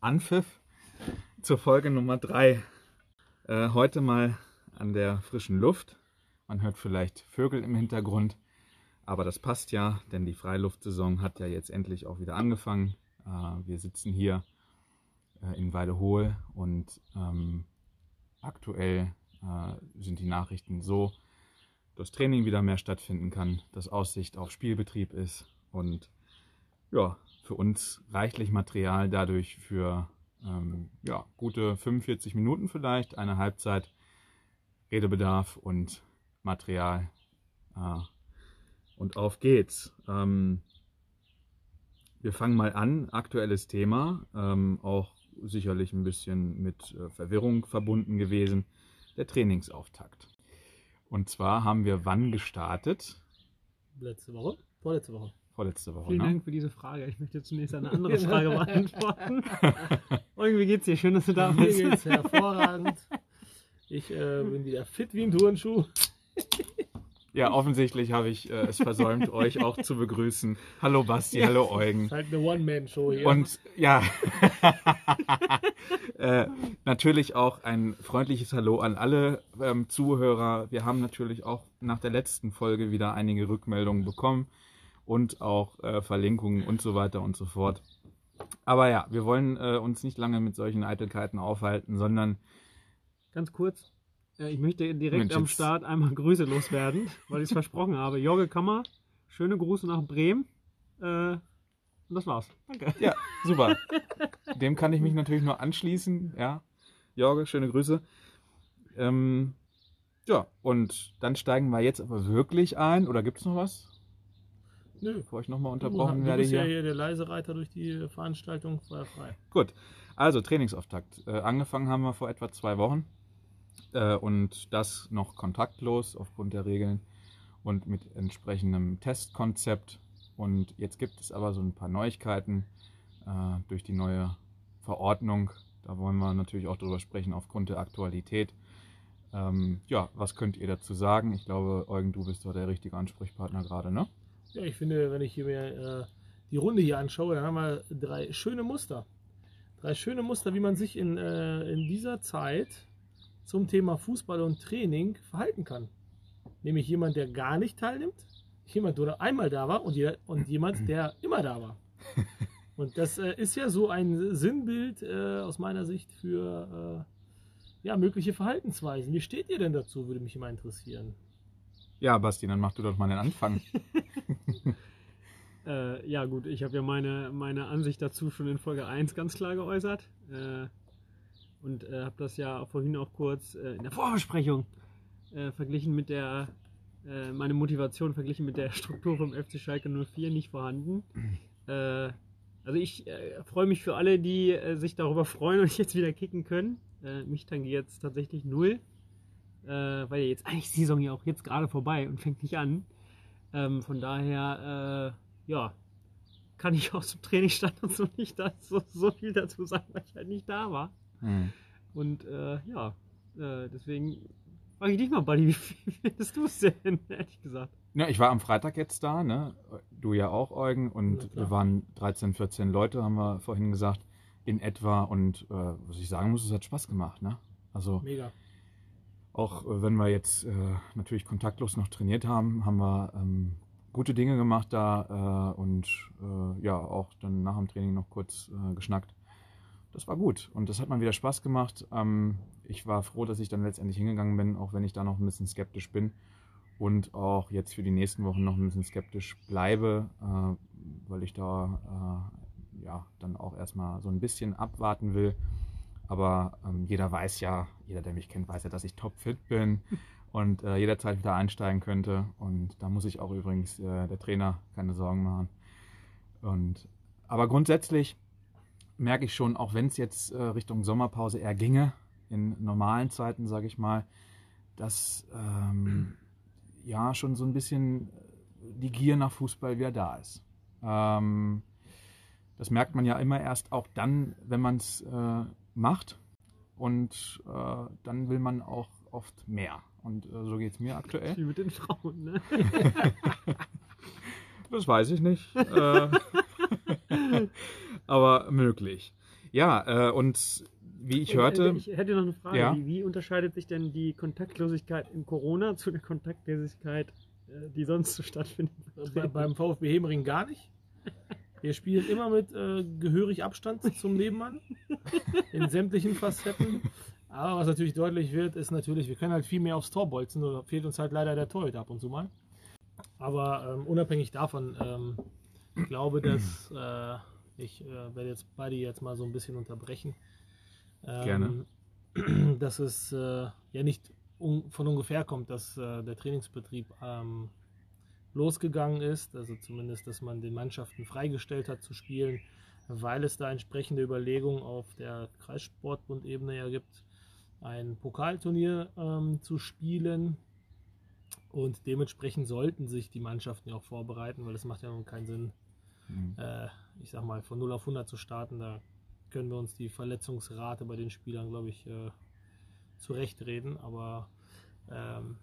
Anpfiff zur Folge Nummer 3. Äh, heute mal an der frischen Luft. Man hört vielleicht Vögel im Hintergrund, aber das passt ja, denn die Freiluftsaison hat ja jetzt endlich auch wieder angefangen. Äh, wir sitzen hier äh, in Weidehohl und ähm, aktuell äh, sind die Nachrichten so, dass Training wieder mehr stattfinden kann, dass Aussicht auf Spielbetrieb ist und ja, für uns reichlich Material dadurch für ähm, ja, gute 45 Minuten vielleicht, eine Halbzeit Redebedarf und Material. Äh, und auf geht's. Ähm, wir fangen mal an. Aktuelles Thema, ähm, auch sicherlich ein bisschen mit äh, Verwirrung verbunden gewesen. Der Trainingsauftakt. Und zwar haben wir wann gestartet? Letzte Woche? Vorletzte Woche. Vorletzte Woche. Vielen ne? Dank für diese Frage. Ich möchte zunächst eine andere Frage beantworten. Irgendwie geht's dir? Schön, dass du da Mir bist. geht's hervorragend. Ich äh, bin wieder fit wie ein Turnschuh. Ja, offensichtlich habe ich äh, es versäumt, euch auch zu begrüßen. Hallo Basti, hallo Eugen. Ist halt eine One-Man-Show hier. Und ja, äh, natürlich auch ein freundliches Hallo an alle ähm, Zuhörer. Wir haben natürlich auch nach der letzten Folge wieder einige Rückmeldungen bekommen und auch äh, Verlinkungen und so weiter und so fort. Aber ja, wir wollen äh, uns nicht lange mit solchen Eitelkeiten aufhalten, sondern Ganz kurz. äh, Ich möchte direkt Mensch, am Start einmal Grüße loswerden, weil ich es versprochen habe. Jorge Kammer, schöne Grüße nach Bremen. Äh, und das war's. Danke. Ja, super. Dem kann ich mich natürlich nur anschließen. Ja, Jorge, schöne Grüße. Ähm, ja, und dann steigen wir jetzt aber wirklich ein. Oder gibt es noch was? Nö. Bevor ich nochmal Du, unterbrochen du werde bist ja hier. hier der leise Reiter durch die Veranstaltung. War frei. Gut, also Trainingsauftakt. Äh, angefangen haben wir vor etwa zwei Wochen. Äh, und das noch kontaktlos aufgrund der Regeln und mit entsprechendem Testkonzept. Und jetzt gibt es aber so ein paar Neuigkeiten äh, durch die neue Verordnung. Da wollen wir natürlich auch drüber sprechen aufgrund der Aktualität. Ähm, ja, was könnt ihr dazu sagen? Ich glaube, Eugen, du bist doch der richtige Ansprechpartner gerade, ne? Ja, ich finde, wenn ich hier mir äh, die Runde hier anschaue, dann haben wir drei schöne Muster. Drei schöne Muster, wie man sich in, äh, in dieser Zeit zum Thema Fußball und Training verhalten kann. Nämlich jemand, der gar nicht teilnimmt, jemand, der einmal da war und, jeder, und jemand, der immer da war. Und das äh, ist ja so ein Sinnbild äh, aus meiner Sicht für äh, ja, mögliche Verhaltensweisen. Wie steht ihr denn dazu, würde mich immer interessieren. Ja, Basti, dann mach du doch mal den Anfang. Äh, ja, gut, ich habe ja meine, meine Ansicht dazu schon in Folge 1 ganz klar geäußert. Äh, und äh, habe das ja vorhin auch kurz äh, in der Vorbesprechung äh, verglichen mit der, äh, meine Motivation verglichen mit der Struktur vom FC Schalke 04 nicht vorhanden. Also ich freue mich für alle, die sich darüber freuen und jetzt wieder kicken können. Mich tangiert es tatsächlich null, äh, weil jetzt eigentlich die Saison ja auch jetzt gerade vorbei und fängt nicht an. Ähm, von daher, äh, ja, kann ich aus dem Trainingsstand und so nicht da, so, so viel dazu sagen, weil ich halt nicht da war. Hm. Und äh, ja, äh, deswegen frage ich dich mal, Buddy, wie findest du es denn, ehrlich gesagt? Ja, ich war am Freitag jetzt da, ne? Du ja auch, Eugen. Und Ja, wir waren 13, 14 Leute, haben wir vorhin gesagt, in etwa. Und äh, was ich sagen muss, es hat Spaß gemacht, ne? Also Mega. Auch äh, wenn wir jetzt äh, natürlich kontaktlos noch trainiert haben, haben wir ähm, gute Dinge gemacht da äh, und äh, ja, auch dann nach dem Training noch kurz äh, geschnackt. Das war gut und das hat mal wieder Spaß gemacht. Ähm, ich war froh, dass ich dann letztendlich hingegangen bin, auch wenn ich da noch ein bisschen skeptisch bin und auch jetzt für die nächsten Wochen noch ein bisschen skeptisch bleibe, äh, weil ich da ja dann auch erstmal so ein bisschen abwarten will. Aber ähm, jeder weiß ja, jeder, der mich kennt, weiß ja, dass ich topfit bin und äh, jederzeit wieder einsteigen könnte. Und da muss ich auch übrigens äh, der Trainer keine Sorgen machen. Und, aber grundsätzlich merke ich schon, auch wenn es jetzt äh, Richtung Sommerpause eher ginge, in normalen Zeiten, sage ich mal, dass ähm, ja schon so ein bisschen die Gier nach Fußball wieder da ist. Ähm, das merkt man ja immer erst auch dann, wenn man es äh, macht. Und äh, dann will man auch oft mehr. Und äh, so geht es mir aktuell. Wie mit den Frauen, ne? Das weiß ich nicht. äh, aber möglich. Ja, äh, und wie ich Äh, hörte, Ich hätte noch eine Frage. Ja. Wie, wie unterscheidet sich denn die Kontaktlosigkeit in Corona zu der Kontaktlosigkeit, die sonst so stattfindet? Bei, beim VfB Hemering gar nicht. Wir spielen immer mit äh, gehörig Abstand zum Nebenmann in sämtlichen Facetten. Aber was natürlich deutlich wird, ist natürlich, wir können halt viel mehr aufs Tor bolzen, da fehlt uns halt leider der Torhüter ab und zu mal. Aber ähm, unabhängig davon, ähm, ich glaube, dass äh, ich äh, werde jetzt beide jetzt mal so ein bisschen unterbrechen. Ähm, Gerne. Dass es äh, ja nicht un von ungefähr kommt, dass äh, der Trainingsbetrieb ähm, losgegangen ist, also zumindest, dass man den Mannschaften freigestellt hat zu spielen, weil es da entsprechende Überlegungen auf der Kreissportbund-Ebene ja gibt, ein Pokalturnier ähm, zu spielen. Und dementsprechend sollten sich die Mannschaften ja auch vorbereiten, weil es macht ja nun keinen Sinn, Mhm. äh, ich sag mal, von 0 auf 100 zu starten. Da können wir uns die Verletzungsrate bei den Spielern, glaube ich, äh, zurechtreden. Aber ähm,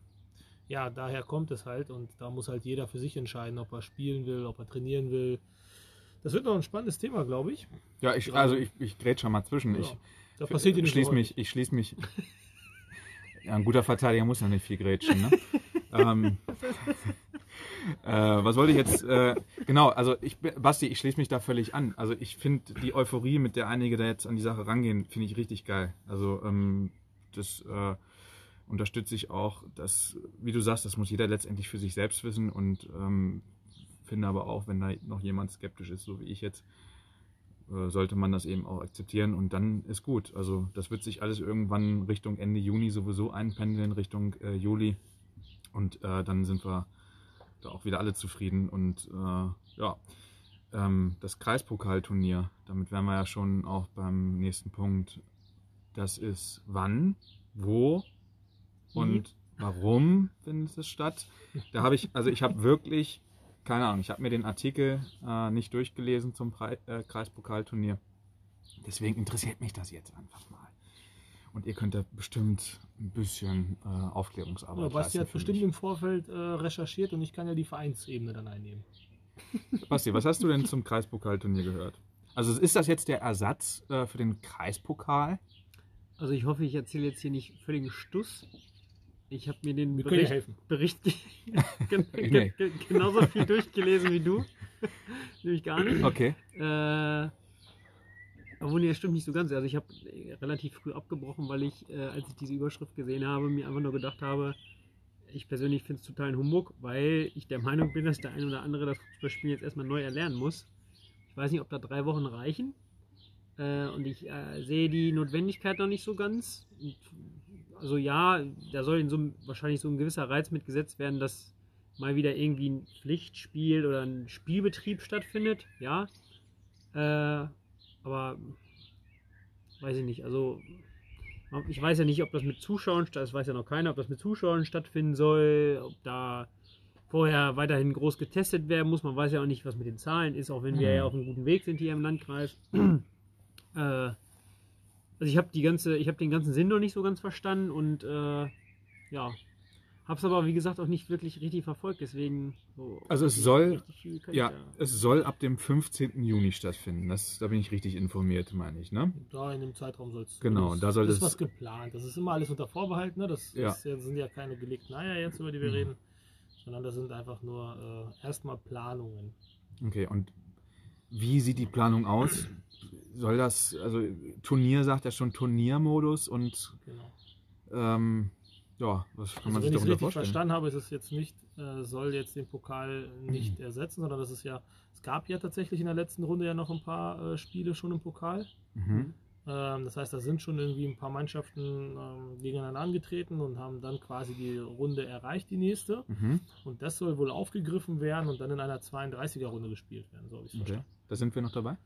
ja, daher kommt es halt und da muss halt jeder für sich entscheiden, ob er spielen will, ob er trainieren will. Das wird noch ein spannendes Thema, glaube ich. ja, ich, also ich, ich grätsch schon mal zwischen. Ich Ja, da passiert nicht schließ mich, ich schließe mich. Ja, ein guter Verteidiger muss ja nicht viel grätschen. Ne? ähm, äh, was wollte ich jetzt? Äh, genau, also ich, Basti, ich schließe mich da völlig an. Also ich finde die Euphorie, mit der einige da jetzt an die Sache rangehen, finde ich richtig geil. Also ähm, das äh, unterstütze ich auch. Das, wie du sagst, das muss jeder letztendlich für sich selbst wissen und ähm, finde aber auch, wenn da noch jemand skeptisch ist, so wie ich jetzt, äh, sollte man das eben auch akzeptieren und dann ist gut. Also das wird sich alles irgendwann Richtung Ende Juni sowieso einpendeln, Richtung äh, Juli und äh, dann sind wir da auch wieder alle zufrieden und äh, ja, ähm, das Kreispokalturnier, damit wären wir ja schon auch beim nächsten Punkt. Das ist wann, wo und warum findet es statt? Da habe ich, also ich habe wirklich keine Ahnung, ich habe mir den Artikel äh, nicht durchgelesen zum Pre äh, Kreispokalturnier. Deswegen interessiert mich das jetzt einfach mal. Und ihr könnt da bestimmt ein bisschen äh, Aufklärungsarbeit Ja, Basti hat bestimmt mich. im Vorfeld äh, recherchiert und ich kann ja die Vereinsebene dann einnehmen. Basti, was hast du denn zum Kreispokalturnier gehört? Also ist das jetzt der Ersatz äh, für den Kreispokal? Also ich hoffe, ich erzähle jetzt hier nicht völligen Stuss. Ich habe mir den Wir Bericht, helfen. Bericht ge gen Nee. ge ge genauso viel durchgelesen wie du. Nämlich gar nicht. Okay. Äh, obwohl, nee, das stimmt nicht so ganz. Also ich habe relativ früh abgebrochen, weil ich, äh, als ich diese Überschrift gesehen habe, mir einfach nur gedacht habe, ich persönlich finde es total ein Humbug, weil ich der Meinung bin, dass der ein oder andere das Fußballspielen jetzt erstmal neu erlernen muss. Ich weiß nicht, ob da drei Wochen reichen. Äh, und ich äh, sehe die Notwendigkeit noch nicht so ganz. Und, also ja, da soll in so wahrscheinlich so ein gewisser Reiz mitgesetzt werden, dass mal wieder irgendwie ein Pflichtspiel oder ein Spielbetrieb stattfindet. Ja. Äh, aber weiß ich nicht. Also ich weiß ja nicht, ob das mit Zuschauern, das weiß ja noch keiner, ob das mit Zuschauern stattfinden soll, ob da vorher weiterhin groß getestet werden muss. Man weiß ja auch nicht, was mit den Zahlen ist, auch wenn wir Mhm. ja auf einem guten Weg sind hier im Landkreis. äh, also ich habe die ganze, ich habe den ganzen Sinn noch nicht so ganz verstanden und äh, ja, habe es aber wie gesagt auch nicht wirklich richtig verfolgt. Deswegen so Also es richtig- soll- Ja, es soll ab dem 15. Juni stattfinden. Das, da bin ich richtig informiert, meine ich, ne? Da in dem Zeitraum soll es. Genau, da soll das es- ist was geplant. Das ist immer alles unter Vorbehalt. Ne? Das Ja. ist, ja, sind ja keine gelegten Eier jetzt, über die wir Mhm. reden, sondern das sind einfach nur äh, erstmal Planungen. Okay, und wie sieht die Planung aus? Soll das, also Turnier sagt ja schon Turniermodus und Genau. ähm, ja, was kann Also man sich wenn ich es darunter richtig vorstellen? verstanden habe, ist es jetzt nicht, äh, soll jetzt den Pokal nicht ersetzen, sondern das ist ja, es gab ja tatsächlich in der letzten Runde ja noch ein paar äh, Spiele schon im Pokal. Mhm. Ähm, das heißt, da sind schon irgendwie ein paar Mannschaften ähm, gegeneinander angetreten und haben dann quasi die Runde erreicht, die nächste. Mhm. Und das soll wohl aufgegriffen werden und dann in einer 32er-Runde gespielt werden, so habe ich es Okay. verstanden. Da sind wir noch dabei?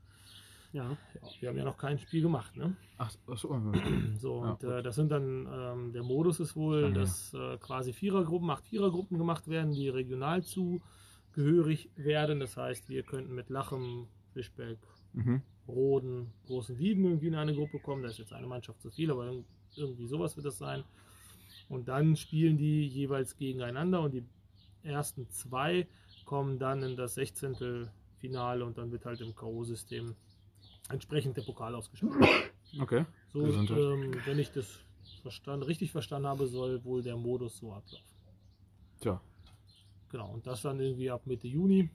ja. Wir haben ja noch kein Spiel gemacht, ne? Ach, ach so. So, Ja, und äh, das sind dann, ähm, der Modus ist wohl, ja. dass äh, quasi Vierergruppen, acht Vierergruppen gemacht werden, die regional zugehörig werden. Das heißt, wir könnten mit Lachem, Fischbeck, Mhm. Roden, Großen Wieden irgendwie in eine Gruppe kommen. Da ist jetzt eine Mannschaft zu viel, aber irg- irgendwie sowas wird das sein. Und dann spielen die jeweils gegeneinander und die ersten zwei kommen dann in das 16. Finale und dann wird halt im K.O.-System entsprechend der Pokal ausgespielt. Okay. So, ähm, wenn ich das verstanden, richtig verstanden habe, soll wohl der Modus so ablaufen. Tja. Genau, und das dann irgendwie ab Mitte Juni.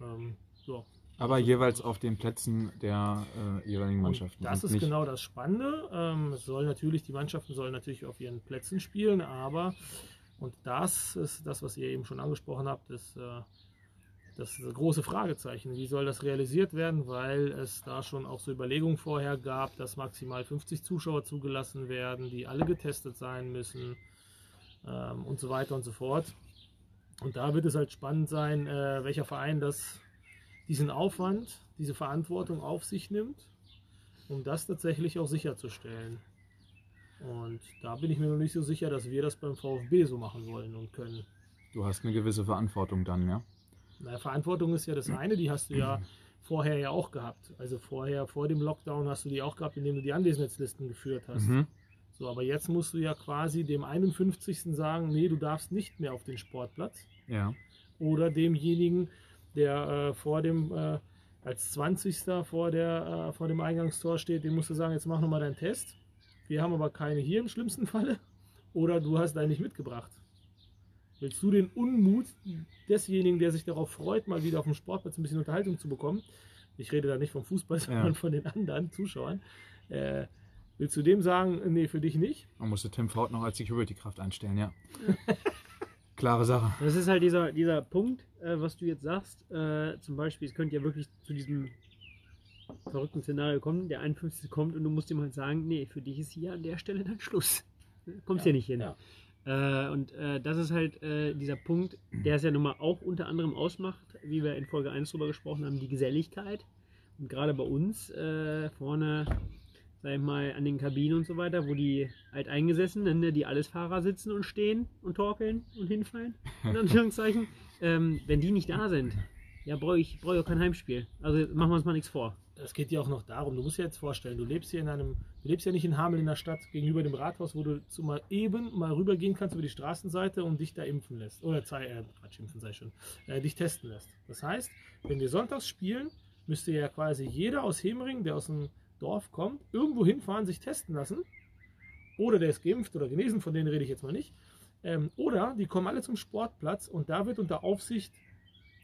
Ähm, ja. Aber jeweils auf den Plätzen der äh, jeweiligen Mannschaften. das ist genau das Spannende. Ähm, es soll natürlich, die Mannschaften sollen natürlich auf ihren Plätzen spielen, aber, und das ist das, was ihr eben schon angesprochen habt, ist äh, das große Fragezeichen. Wie soll das realisiert werden? Weil es da schon auch so Überlegungen vorher gab, dass maximal 50 Zuschauer zugelassen werden, die alle getestet sein müssen ähm, und so weiter und so fort. Und da wird es halt spannend sein, äh, welcher Verein das, diesen Aufwand, diese Verantwortung auf sich nimmt, um das tatsächlich auch sicherzustellen. Und da bin ich mir noch nicht so sicher, dass wir das beim VfB so machen wollen und können. Du hast eine gewisse Verantwortung dann, ja? Na, Verantwortung ist ja das eine, die hast du ja vorher ja auch gehabt. Also vorher, vor dem Lockdown hast du die auch gehabt, indem du die Anwesenheitslisten geführt hast. Mhm. So, aber jetzt musst du ja quasi dem 51. sagen, nee, du darfst nicht mehr auf den Sportplatz. Ja. Oder demjenigen, der äh, vor dem, äh, als 20. vor, der, äh, vor dem Eingangstor steht, dem musst du sagen, jetzt mach nochmal deinen Test. Wir haben aber keine hier im schlimmsten Falle. Oder du hast deinen nicht mitgebracht. Willst du den Unmut desjenigen, der sich darauf freut, mal wieder auf dem Sportplatz ein bisschen Unterhaltung zu bekommen? Ich rede da nicht vom Fußball, sondern von den anderen Zuschauern. Äh, willst du dem sagen, nee, für dich nicht? Man musste Tim Faut noch als Security-Kraft einstellen, ja. Klare Sache. Das ist halt dieser, dieser Punkt, äh, was du jetzt sagst. Äh, zum Beispiel, es könnte ja wirklich zu diesem verrückten Szenario kommen, der 51. kommt und du musst ihm halt sagen, nee, für dich ist hier an der Stelle dann Schluss. Kommst ja, nicht hin. ja. Äh, und äh, das ist halt äh, dieser Punkt, der es ja nun mal auch unter anderem ausmacht, wie wir in Folge 1 drüber gesprochen haben, die Geselligkeit. Und gerade bei uns äh, vorne, sag ich mal, an den Kabinen und so weiter, wo die Alteingesessenen, ne, die alles Fahrer sitzen und stehen und torkeln und hinfallen, in Anführungszeichen, ähm, wenn die nicht da sind, ja, brauche ich, brauch ich auch kein Heimspiel. Also machen wir uns mal nichts vor. Es geht ja auch noch darum, du musst dir jetzt vorstellen, du lebst hier in einem, du lebst ja nicht in Hameln in der Stadt gegenüber dem Rathaus, wo du zu mal eben mal rübergehen kannst über die Straßenseite und dich da impfen lässt. Oder zei- äh, Quatsch, impfen sei schon, äh, dich testen lässt. Das heißt, wenn wir sonntags spielen, müsste ja quasi jeder aus Hemering, der aus dem Dorf kommt, irgendwo hinfahren, sich testen lassen. Oder der ist geimpft oder genesen, von denen rede ich jetzt mal nicht. Ähm, oder die kommen alle zum Sportplatz und da wird unter Aufsicht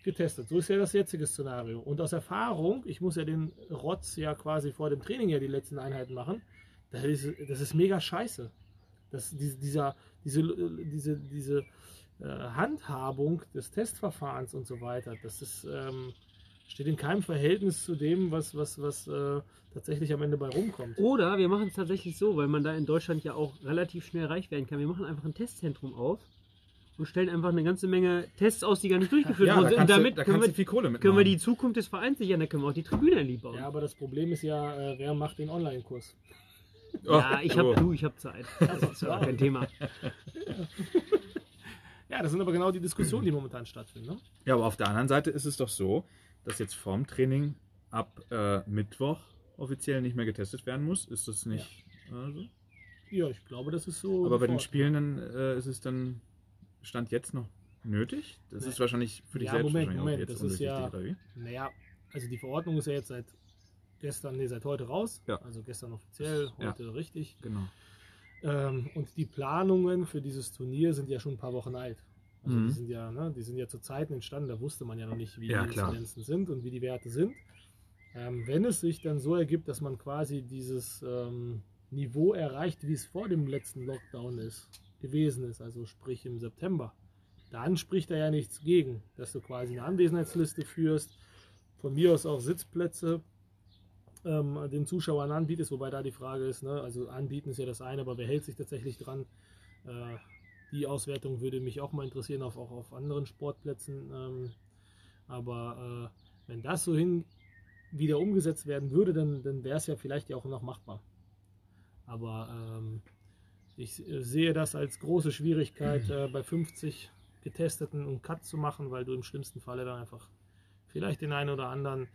getestet. So ist ja das jetzige Szenario. Und aus Erfahrung, ich muss ja den Rotz ja quasi vor dem Training ja die letzten Einheiten machen, das ist, das ist mega scheiße. Das, diese, dieser, diese, diese, diese äh, Handhabung des Testverfahrens und so weiter, das ist, ähm, steht in keinem Verhältnis zu dem, was, was, was äh, tatsächlich am Ende bei rumkommt. Oder wir machen es tatsächlich so, weil man da in Deutschland ja auch relativ schnell reich werden kann. Wir machen einfach ein Testzentrum auf und stellen einfach eine ganze Menge Tests aus, die gar nicht durchgeführt Ja, wurden. da und damit du, da können, wir, du viel Kohle können wir die Zukunft des Vereins sichern, da können wir auch die Tribüne lieb bauen. Ja, Ja, aber das Problem ist ja, äh, wer macht den Online-Kurs? Oh, ich oh. habe du, ich habe Zeit. Das ist ja kein Thema. Ja, das sind aber genau die Diskussionen, die momentan stattfinden. Ne? Ja, aber auf der anderen Seite ist es doch so, dass jetzt vorm Training ab äh, Mittwoch offiziell nicht mehr getestet werden muss. Ist das nicht äh, so? Ja, ich glaube, das ist so. Aber bei den. Spielen dann äh, ist es dann Stand jetzt noch nötig? Das Nee. ist wahrscheinlich für dich Ja, selbst Moment, Moment, jetzt das ist ja-? Naja, also die Verordnung ist ja jetzt seit gestern, nee, seit heute raus. Ja. Also gestern offiziell, Ja. heute richtig. Genau. Ähm, und die Planungen für dieses Turnier sind ja schon ein paar Wochen alt. Also Mhm. die sind ja, ne, die sind ja zu Zeiten entstanden, da wusste man ja noch nicht, wie Ja, die. Inzidenzen sind und wie die Werte sind. Ähm, wenn es sich dann so ergibt, dass man quasi dieses ähm, Niveau erreicht, wie es vor dem letzten Lockdown ist, gewesen ist, also sprich im September, dann spricht da ja nichts gegen, dass du quasi eine Anwesenheitsliste führst, von mir aus auch Sitzplätze ähm, den Zuschauern anbietest, wobei da die Frage ist, ne, also anbieten ist ja das eine, aber wer hält sich tatsächlich dran? Äh, die Auswertung würde mich auch mal interessieren, auf, auch auf anderen Sportplätzen. Ähm, aber äh, wenn das so hin wieder umgesetzt werden würde, dann, dann wäre es ja vielleicht ja auch noch machbar. Aber ähm, ich äh, sehe das als große Schwierigkeit, äh, bei 50 Getesteten einen Cut zu machen, weil du im schlimmsten Falle dann einfach vielleicht den einen oder anderen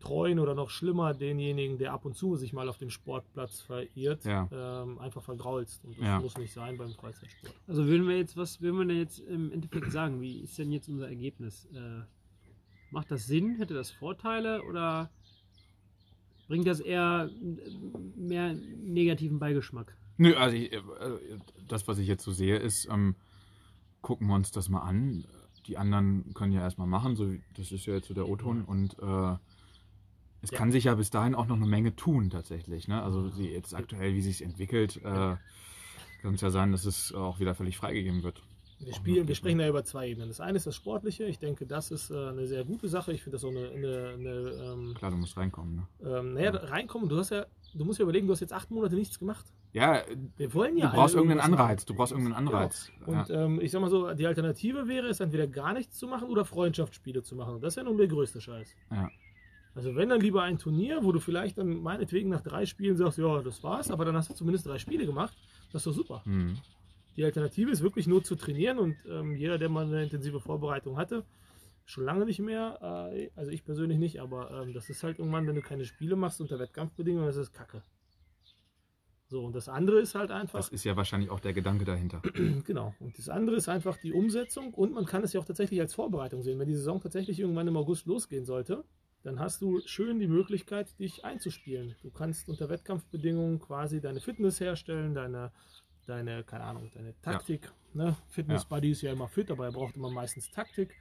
treuen oder noch schlimmer denjenigen, der ab und zu sich mal auf dem Sportplatz verirrt, Ja. ähm, einfach vergraulst. Und das Ja. muss nicht sein beim Freizeitsport. Also würden wir jetzt, was würden wir denn jetzt im Endeffekt sagen? Wie ist denn jetzt unser Ergebnis? Äh, macht das Sinn? Hätte das Vorteile oder bringt das eher äh, mehr negativen Beigeschmack. Nö, also ich, äh, das, was ich jetzt so sehe, ist, ähm, gucken wir uns das mal an. Die anderen können ja erstmal machen, so, das ist ja jetzt so der O-Ton und äh, es Ja. kann sich ja bis dahin auch noch eine Menge tun tatsächlich. Ne? Also sie jetzt aktuell, wie sich entwickelt, äh, kann es ja sein, dass es auch wieder völlig freigegeben wird. Wir, spielen, wir sprechen da über zwei Ebenen. Das eine ist das Sportliche. Ich denke, das ist äh, eine sehr gute Sache. Ich finde das so eine, eine, eine ähm, Klar, du musst reinkommen. Ne? ähm, naja, reinkommen. Du hast ja, du musst ja überlegen, du hast jetzt acht Monate nichts gemacht. Ja, Wir wollen ja. du brauchst irgendeinen Anreiz. Du brauchst irgendeinen Anreiz. machen. Und ähm, ich sag mal so, die Alternative wäre es, entweder gar nichts zu machen oder Freundschaftsspiele zu machen. Und das ja nun der größte Scheiß. Ja. Also wenn dann lieber ein Turnier, wo du vielleicht dann meinetwegen nach drei Spielen sagst, ja, das war's, aber dann hast du zumindest drei Spiele gemacht. Das ist doch super. Hm. Die Alternative ist wirklich nur zu trainieren und ähm, jeder, der mal eine intensive Vorbereitung hatte, schon lange nicht mehr, äh, also ich persönlich nicht, aber ähm, das ist halt irgendwann, wenn du keine Spiele machst unter Wettkampfbedingungen, das ist Kacke. So, und das andere ist halt einfach, Das ist ja wahrscheinlich auch der Gedanke dahinter. genau, und das andere ist einfach die Umsetzung und man kann es ja auch tatsächlich als Vorbereitung sehen. Wenn die Saison tatsächlich irgendwann im August losgehen sollte, dann hast du schön die Möglichkeit, dich einzuspielen. Du kannst unter Wettkampfbedingungen quasi deine Fitness herstellen, deine, deine keine Ahnung, deine Taktik. Ne? Fitness-Buddy ist ja immer fit, aber er braucht immer meistens Taktik.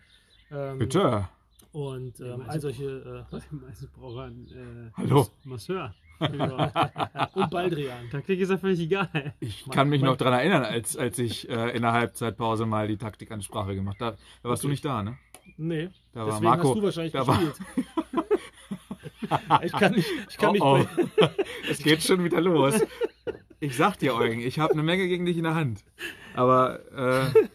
Ähm, Bitte. Und ähm, all solche. Äh, was? Meistens braucht er einen äh, Hallo. Masseur. und Baldrian. Taktik ist ja völlig egal. Ich Mein- kann mich mein- noch daran erinnern, als, als ich äh, in der Halbzeitpause mal die Taktik-Ansprache gemacht habe. Da warst du Okay. nicht da, ne? Nee, Da war deswegen Marco. hast du wahrscheinlich da war- gespielt. ich kann nicht, ich kann Oh, nicht oh. bei- Es geht schon wieder los. Ich sag dir, Eugen, ich habe eine Menge gegen dich in der Hand. Aber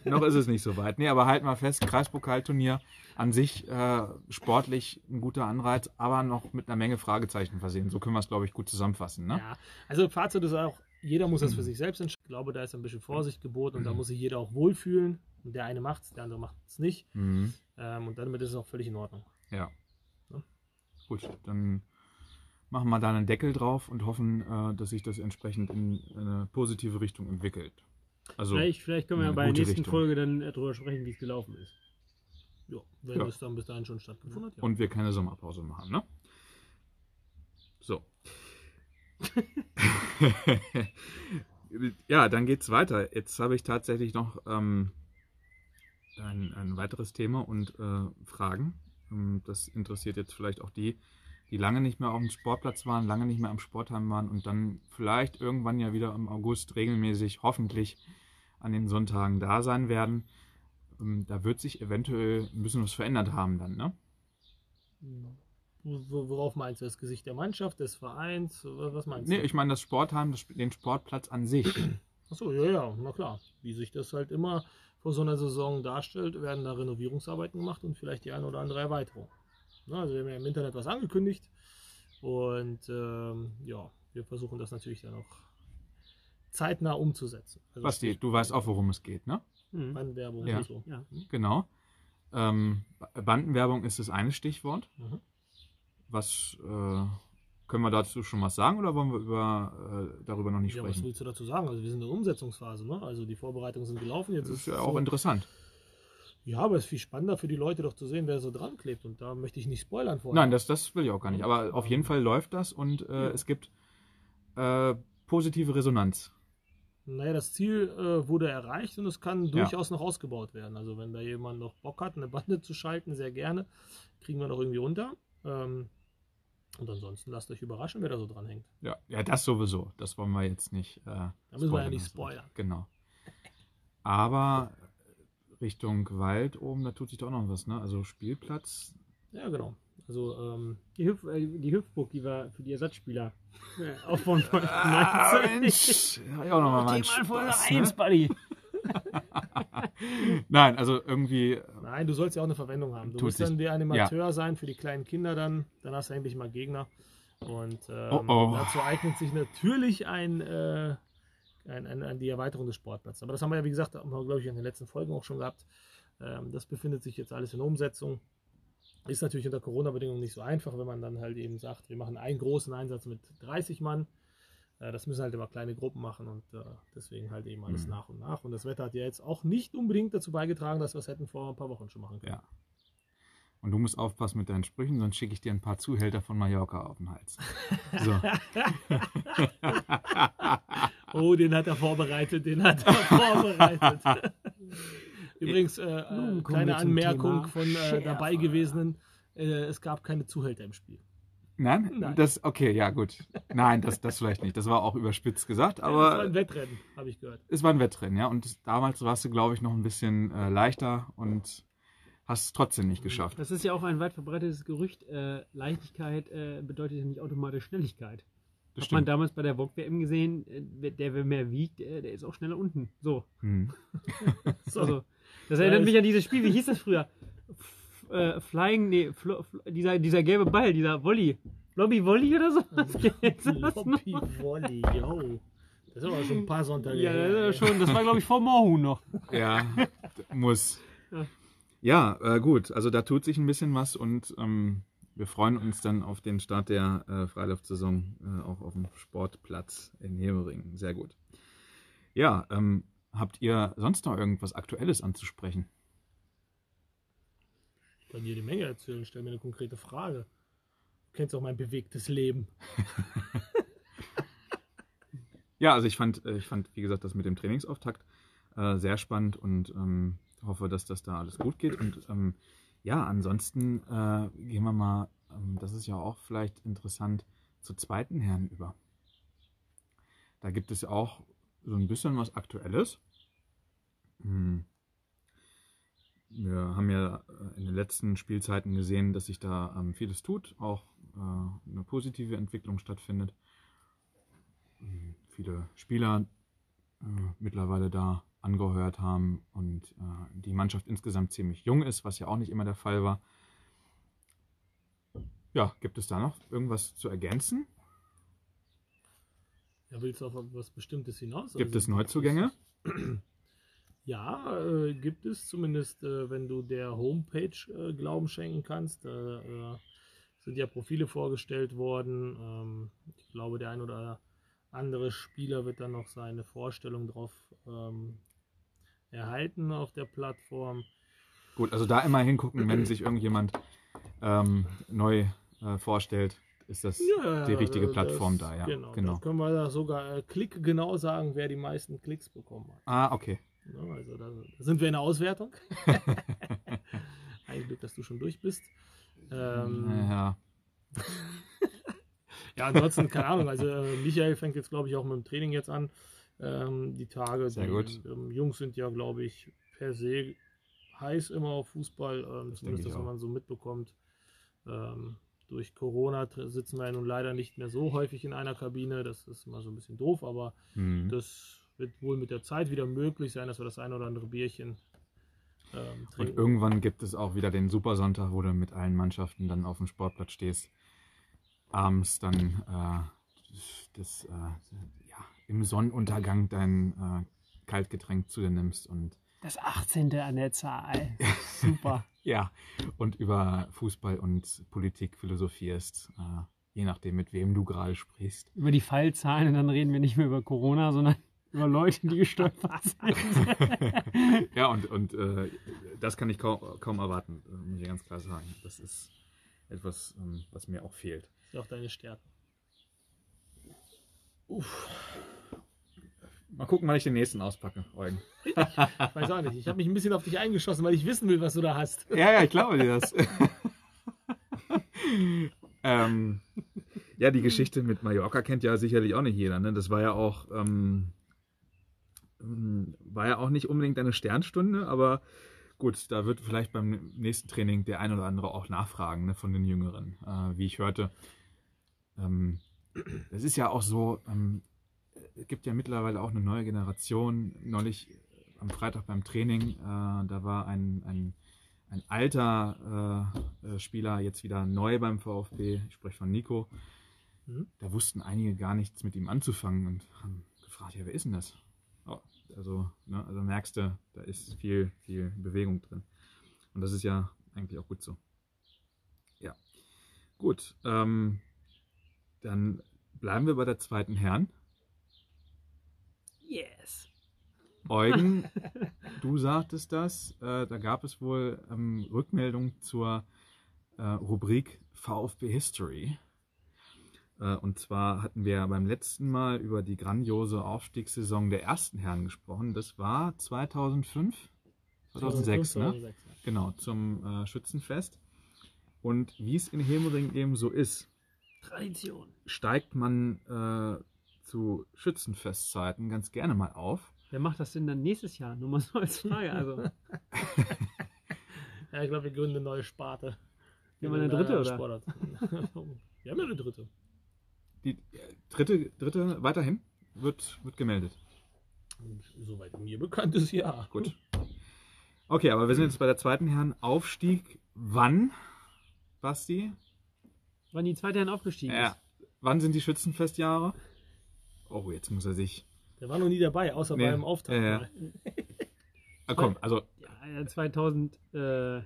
äh, noch ist es nicht so weit. Nee, aber halt mal fest, Kreispokalturnier an sich äh, sportlich ein guter Anreiz, aber noch mit einer Menge Fragezeichen versehen. So können wir es, glaube ich, gut zusammenfassen. Ne? Ja, also Fazit ist auch, jeder muss das für sich selbst entscheiden. Ich glaube, da ist ein bisschen Vorsicht geboten und da muss sich jeder auch wohlfühlen. Und der eine macht es, der andere macht es nicht. Mhm. Ähm, und damit ist es auch völlig in Ordnung. Ja. Ja. Gut, dann machen wir da einen Deckel drauf und hoffen, äh, dass sich das entsprechend in eine positive Richtung entwickelt. Also, Vielleicht, vielleicht können wir ja bei der nächsten Richtung. Folge dann drüber sprechen, wie es gelaufen ist. Ja, wenn Ja. es dann bis dahin schon stattgefunden hat. Ja. und wir keine Sommerpause machen, ne? So. ja, dann geht's weiter. Jetzt habe ich tatsächlich noch ähm, ein, ein weiteres Thema und äh, Fragen. Ähm, das interessiert jetzt vielleicht auch die, die lange nicht mehr auf dem Sportplatz waren, lange nicht mehr am Sportheim waren und dann vielleicht irgendwann ja wieder im August regelmäßig, hoffentlich an den Sonntagen da sein werden. Ähm, da wird sich eventuell ein bisschen was verändert haben dann, ne? Wo- wo- Worauf meinst du? Das Gesicht der Mannschaft, des Vereins? Was meinst Nee, du? ich meine das Sportheim, das, den Sportplatz an sich. Achso, ja, ja, na klar. Wie sich das halt immer vor so einer Saison darstellt, werden da Renovierungsarbeiten gemacht und vielleicht die eine oder andere Erweiterung. Na, also wir haben ja im Internet was angekündigt und ähm, ja, wir versuchen das natürlich dann auch zeitnah umzusetzen. Also Basti, du weißt auch, worum es geht, ne? Mhm. Bandwerbung Ja. und so. Ja. Genau. Ähm, Bandenwerbung ist das eine Stichwort. Mhm. Was äh, können wir dazu schon was sagen oder wollen wir über, äh, darüber noch nicht Ja, was sprechen? willst du dazu sagen? Also wir sind in der Umsetzungsphase, ne? Also die Vorbereitungen sind gelaufen. Jetzt Das ist ja auch so, interessant. Ja, aber es ist viel spannender für die Leute doch zu sehen, wer so dran klebt. Und da möchte ich nicht spoilern vorher. Nein, das, das will ich auch gar nicht. Aber auf jeden Fall läuft das und äh, Ja. es gibt äh, positive Resonanz. Naja, das Ziel äh, wurde erreicht und es kann Ja. durchaus noch ausgebaut werden. Also wenn da jemand noch Bock hat, eine Bande zu schalten, sehr gerne. Kriegen wir noch irgendwie unter. Ähm, und ansonsten lasst euch überraschen, wer da so dran hängt. Ja, ja, das sowieso. Das wollen wir jetzt nicht. Äh, da müssen wir ja nicht spoilern. Genau. Aber Richtung Wald oben, da tut sich doch noch was, ne? Also Spielplatz. Ja, genau. Also ähm, Die, Hüpf, äh, die Hüpfburg, die wir für die Ersatzspieler äh, aufbauen wollten. Ah? Mensch, ja, ja auch noch mal in Folge Spaß, 1, ne? Buddy. Nein, also irgendwie. nein, du sollst ja auch eine Verwendung haben. Du musst dann der Animateur sein für die kleinen Kinder dann. Dann hast du endlich mal Gegner. Und ähm, Oh, oh. dazu eignet sich natürlich ein, äh, ein, ein, ein, die Erweiterung des Sportplatzes. Aber das haben wir ja, wie gesagt, glaube ich, in den letzten Folgen auch schon gehabt. Ähm, das befindet sich jetzt alles in Umsetzung. Ist natürlich unter Corona-Bedingungen nicht so einfach, wenn man dann halt eben sagt, wir machen einen großen Einsatz mit 30 Mann. Äh, Das müssen halt immer kleine Gruppen machen und äh, deswegen halt eben alles Mhm. nach und nach. Und das Wetter hat ja jetzt auch nicht unbedingt dazu beigetragen, dass wir es hätten vor ein paar Wochen schon machen können. Ja. Und du musst aufpassen mit deinen Sprüchen, sonst schicke ich dir ein paar Zuhälter von Mallorca auf den Hals. So. Oh, den hat er vorbereitet, den hat er vorbereitet. Übrigens, äh, äh, kleine Anmerkung von äh, dabei gewesenen. Äh, es gab keine Zuhälter im Spiel. Nein? Nein. Das, okay, ja, gut. Nein, das, das vielleicht nicht. Das war auch überspitzt gesagt, das war aber ein Wettrennen, habe ich gehört. es war ein Wettrennen, ja. Und damals warst du, glaube ich, noch ein bisschen äh, leichter und hast es trotzdem nicht geschafft. Das ist ja auch ein weit verbreitetes Gerücht. Äh, Leichtigkeit äh, bedeutet ja nicht automatisch Schnelligkeit. Das Hat man stimmt. damals bei der VOG-WM gesehen, äh, der, wer mehr wiegt, äh, der ist auch schneller unten. So. Hm. So. Also, das erinnert Ja, mich an dieses Spiel, wie hieß das früher? F äh, Flying, nee, Flo, dieser, dieser gelbe Ball, dieser Volley. Lobby Volley oder so? Lobby Volley, yo. Das ist aber schon ein paar Sonntage Ja, das, schon, das war, glaube ich, vor Morhu noch. Ja, muss. Ja. Ja, äh, gut. Also da tut sich ein bisschen was und ähm, wir freuen uns dann auf den Start der äh, Freiluftsaison äh, auch auf dem Sportplatz in Hemering. Sehr gut. Ja, ähm, habt ihr sonst noch irgendwas Aktuelles anzusprechen? Ich kann dir die Menge erzählen, stell mir eine konkrete Frage. Du kennst auch mein bewegtes Leben. Ja, also ich fand, äh, ich fand, wie gesagt, das mit dem Trainingsauftakt äh, sehr spannend und ähm, hoffe, dass das da alles gut geht. Und ähm, ja, ansonsten äh, gehen wir mal, ähm, das ist ja auch vielleicht interessant, zur zweiten Herren über. Da gibt es ja auch so ein bisschen was Aktuelles. Hm. Wir haben ja äh, in den letzten Spielzeiten gesehen, dass sich da ähm, vieles tut, auch äh, eine positive Entwicklung stattfindet mh, viele Spieler äh, mittlerweile da angeheuert haben und die Mannschaft insgesamt ziemlich jung ist, was ja auch nicht immer der Fall war. Ja, gibt es da noch irgendwas zu ergänzen? Ja, willst du auf was Bestimmtes hinaus? Gibt es Also, Neuzugänge? Ja, äh, gibt es zumindest, äh, wenn du der Homepage äh, Glauben schenken kannst. Äh, äh, sind ja Profile vorgestellt worden. Ähm, ich glaube, der ein oder andere Spieler wird dann noch seine Vorstellung drauf ähm, erhalten auf der Plattform. Gut, also da immer hingucken, wenn sich irgendjemand ähm, neu äh, vorstellt, ist das die richtige das- Plattform da, ja. Genau, genau. Können wir da sogar äh, Klick genau sagen, wer die meisten Klicks bekommen hat. Ah, okay. Ja, also da sind wir in der Auswertung. Ein Glück, dass du schon durch bist. Ähm, ja, Ja, ansonsten, keine Ahnung. Also, äh, Michael fängt jetzt, glaube ich, auch mit dem Training jetzt an. Ähm, die Tage. Sehr die, gut. Ähm, Jungs sind ja, glaube ich, per se heiß immer auf Fußball. Ähm, Das zumindest das, was man so mitbekommt. Ähm, durch Corona sitzen wir ja nun leider nicht mehr so häufig in einer Kabine. Das ist immer so ein bisschen doof, aber hm. das wird wohl mit der Zeit wieder möglich sein, dass wir das ein oder andere Bierchen ähm, Und trinken. irgendwann gibt es auch wieder den Supersonntag, wo du mit allen Mannschaften dann auf dem Sportplatz stehst. Abends dann äh, das, äh, ja, im Sonnenuntergang dein äh, Kaltgetränk zu dir nimmst und Das 18. an der Zahl. Super. ja, und über Fußball und Politik philosophierst, äh, je nachdem, mit wem du gerade sprichst. über die Fallzahlen und dann reden wir nicht mehr über Corona, sondern über Leute, die gestolpert sind. ja, und, und äh, das kann ich kaum, kaum erwarten, äh, muss ich ganz klar sagen. Das ist etwas, ähm, was mir auch fehlt. ist ja auch deine Stärke. Mal gucken, wann ich den nächsten auspacke, Eugen. Ich weiß auch nicht. Ich habe mich ein bisschen auf dich eingeschossen, weil ich wissen will, was du da hast. Ja, ja, ich glaube dir das. ähm, ja, die Geschichte mit Mallorca kennt ja sicherlich auch nicht jeder. Ne? Das war ja auch, ähm, ähm, war ja auch nicht unbedingt eine Sternstunde, aber gut, da wird vielleicht beim nächsten Training der ein oder andere auch nachfragen ne, von den Jüngeren, äh, wie ich hörte. Ähm, es ist ja auch so, ähm, es gibt ja mittlerweile auch eine neue Generation. Neulich am Freitag beim Training, äh, da war ein, ein, ein alter äh, äh, Spieler jetzt wieder neu beim VfB, ich spreche von Nico. Mhm. Da wussten einige gar nichts mit ihm anzufangen und haben gefragt, ja, wer ist denn das? Oh, also, ne, also merkst du, da ist viel, viel Bewegung drin. Und das ist ja eigentlich auch gut so. Ja. Gut, ähm, dann bleiben wir bei der zweiten Herren. Yes. Eugen, du sagtest das, äh, da gab es wohl ähm, Rückmeldung zur äh, Rubrik VfB History. Äh, und zwar hatten wir beim letzten Mal über die grandiose Aufstiegssaison der ersten Herren gesprochen. Das war 2005, 2006, ne? 2006, ja. Genau, zum äh, Schützenfest. Und wie es in Hemering eben so ist, Tradition. steigt man äh, zu Schützenfestzeiten ganz gerne mal auf. Wer macht das denn dann nächstes Jahr? Nur mal so als Frage. Also, Ja, ich glaube, wir gründen eine neue Sparte. Wir haben eine In dritte, oder? Sportart. wir haben ja eine dritte. Die äh, dritte, dritte weiterhin wird, wird gemeldet. Und soweit mir bekannt ist, ja. Gut. Okay, aber wir sind jetzt bei der zweiten Herren Aufstieg. Wann, Basti? wann die zweite Herren aufgestiegen Ja. ist. Wann sind die Schützenfestjahre? Oh, jetzt muss er sich. Der war noch nie dabei, außer Nee. beim Auftakt. Ja, ja. mal. Ah, komm, also Ja, 2000, äh,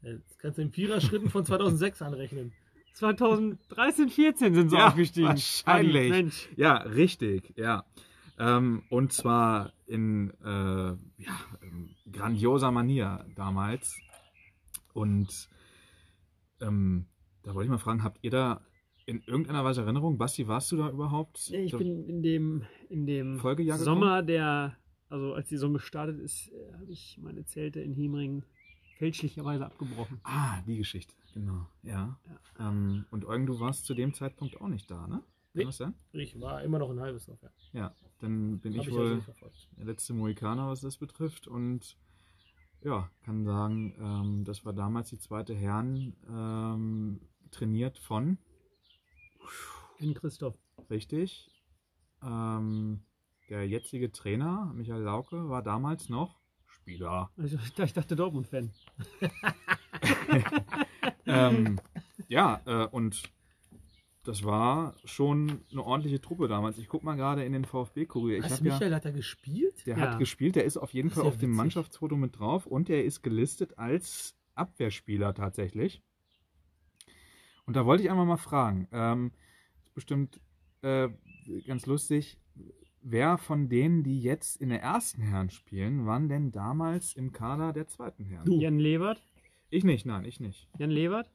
Jetzt kannst du in Viererschritten von 2006 anrechnen. 2013, 14 sind sie Ja, aufgestiegen. wahrscheinlich. Mensch. Ja, richtig, ja. Ähm, und zwar in äh, ja, ähm, grandioser Manier damals. Und ähm, da wollte ich mal fragen, habt ihr da in irgendeiner Weise Erinnerung? Basti, warst du da überhaupt? Ich da, bin in dem, in dem Folgejahr Sommer, der, also als die Saison gestartet ist, äh, habe ich meine Zelte in Hemring fälschlicherweise abgebrochen. Ah, die Geschichte, genau, ja. Ähm, und Eugen, du warst zu dem Zeitpunkt auch nicht da, ne? Nee. Ich war immer noch ein halbes Dorf. Ja. Ja, dann bin Hab ich also wohl verfolgt. der letzte Mohikaner, was das betrifft. Und ja, kann sagen, ähm, das war damals die zweite Herren, ähm, trainiert von, In Christoph. richtig, ähm, der jetzige Trainer, Michael Lauke, war damals noch Spieler. Also, ich dachte Dortmund-Fan. ähm, ja, äh, und das war schon eine ordentliche Truppe damals. Ich guck mal gerade in den VfB-Kurier. Was, ja, Michael hat da gespielt? der Ja. hat gespielt, der ist auf jeden Das Fall ist ja auf dem witzig. Mannschaftsfoto mit drauf und der ist gelistet als Abwehrspieler tatsächlich. Und da wollte ich einmal mal fragen, ähm, ist bestimmt äh, ganz lustig, wer von denen, die jetzt in der ersten Herren spielen, waren denn damals im Kader der zweiten Herren? Du. Jan Levert. Ich nicht, nein, ich nicht. Jan Levert.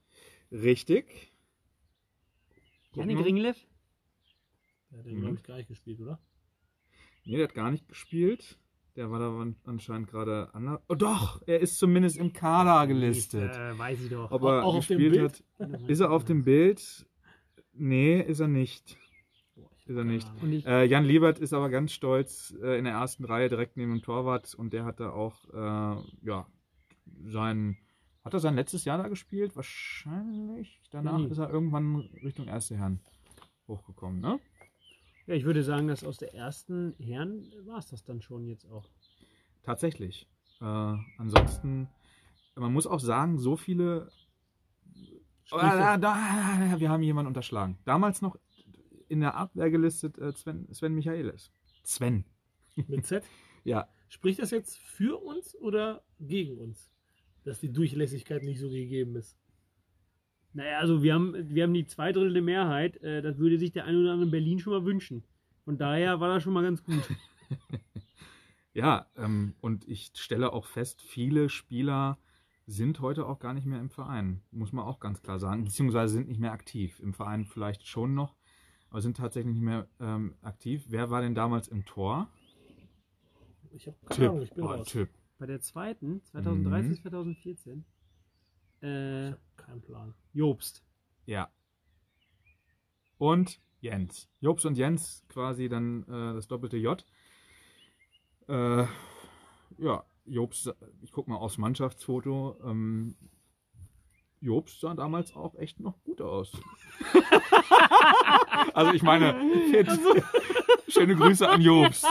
Richtig. Janik mal. Ringlev. Der hat den, Mhm. glaube ich, gar nicht gespielt, oder? Nee, der hat gar nicht gespielt. Der war da an- anscheinend gerade anders. Oh doch, er ist zumindest im Kader gelistet. Äh, weiß ich doch. Ob er Auch auf dem gespielt Bild? hat. Ist er auf dem Bild? Nee, ist er nicht. Ich Ist er nicht. Ich, Äh, Jan Liebert ist aber ganz stolz äh, in der ersten Reihe direkt neben dem Torwart und der hatte auch, äh, ja, sein. Hat er sein letztes Jahr da gespielt? Wahrscheinlich. Danach Nee. ist er irgendwann Richtung erste Herren hochgekommen, ne? Ja, ich würde sagen, dass aus der ersten Herren war es das dann schon jetzt auch. Tatsächlich. Äh, ansonsten, man muss auch sagen, so viele. Oh, da, da, wir haben jemanden unterschlagen. Damals noch in der Abwehr gelistet äh, Sven, Sven Michaelis. Sven. Mit Z? Ja, Spricht das jetzt für uns oder gegen uns? Dass die Durchlässigkeit nicht so gegeben ist. Naja, also wir haben, wir haben die zwei Drittel der Mehrheit. Äh, das würde sich der ein oder andere in Berlin schon mal wünschen. Von daher war das schon mal ganz gut. ja ähm, und ich stelle auch fest, viele Spieler sind heute auch gar nicht mehr im Verein. Muss man auch ganz klar sagen. Beziehungsweise sind nicht mehr aktiv. Im Verein vielleicht schon noch, aber sind tatsächlich nicht mehr ähm, aktiv. Wer war denn damals im Tor? Ich habe keine Ahnung, ich bin Oh, raus. Tipp. Bei der zweiten, 2013, Mhm. 2014, Ich äh, habe keinen Plan. Jobst. Ja. Und Jens. Jobs und Jens quasi dann äh, das doppelte J. Äh, ja, Jobs, ich guck mal aufs Mannschaftsfoto. Ähm, Jobs sah damals auch echt noch gut aus. also ich meine, fit. Schöne Grüße an Jobs.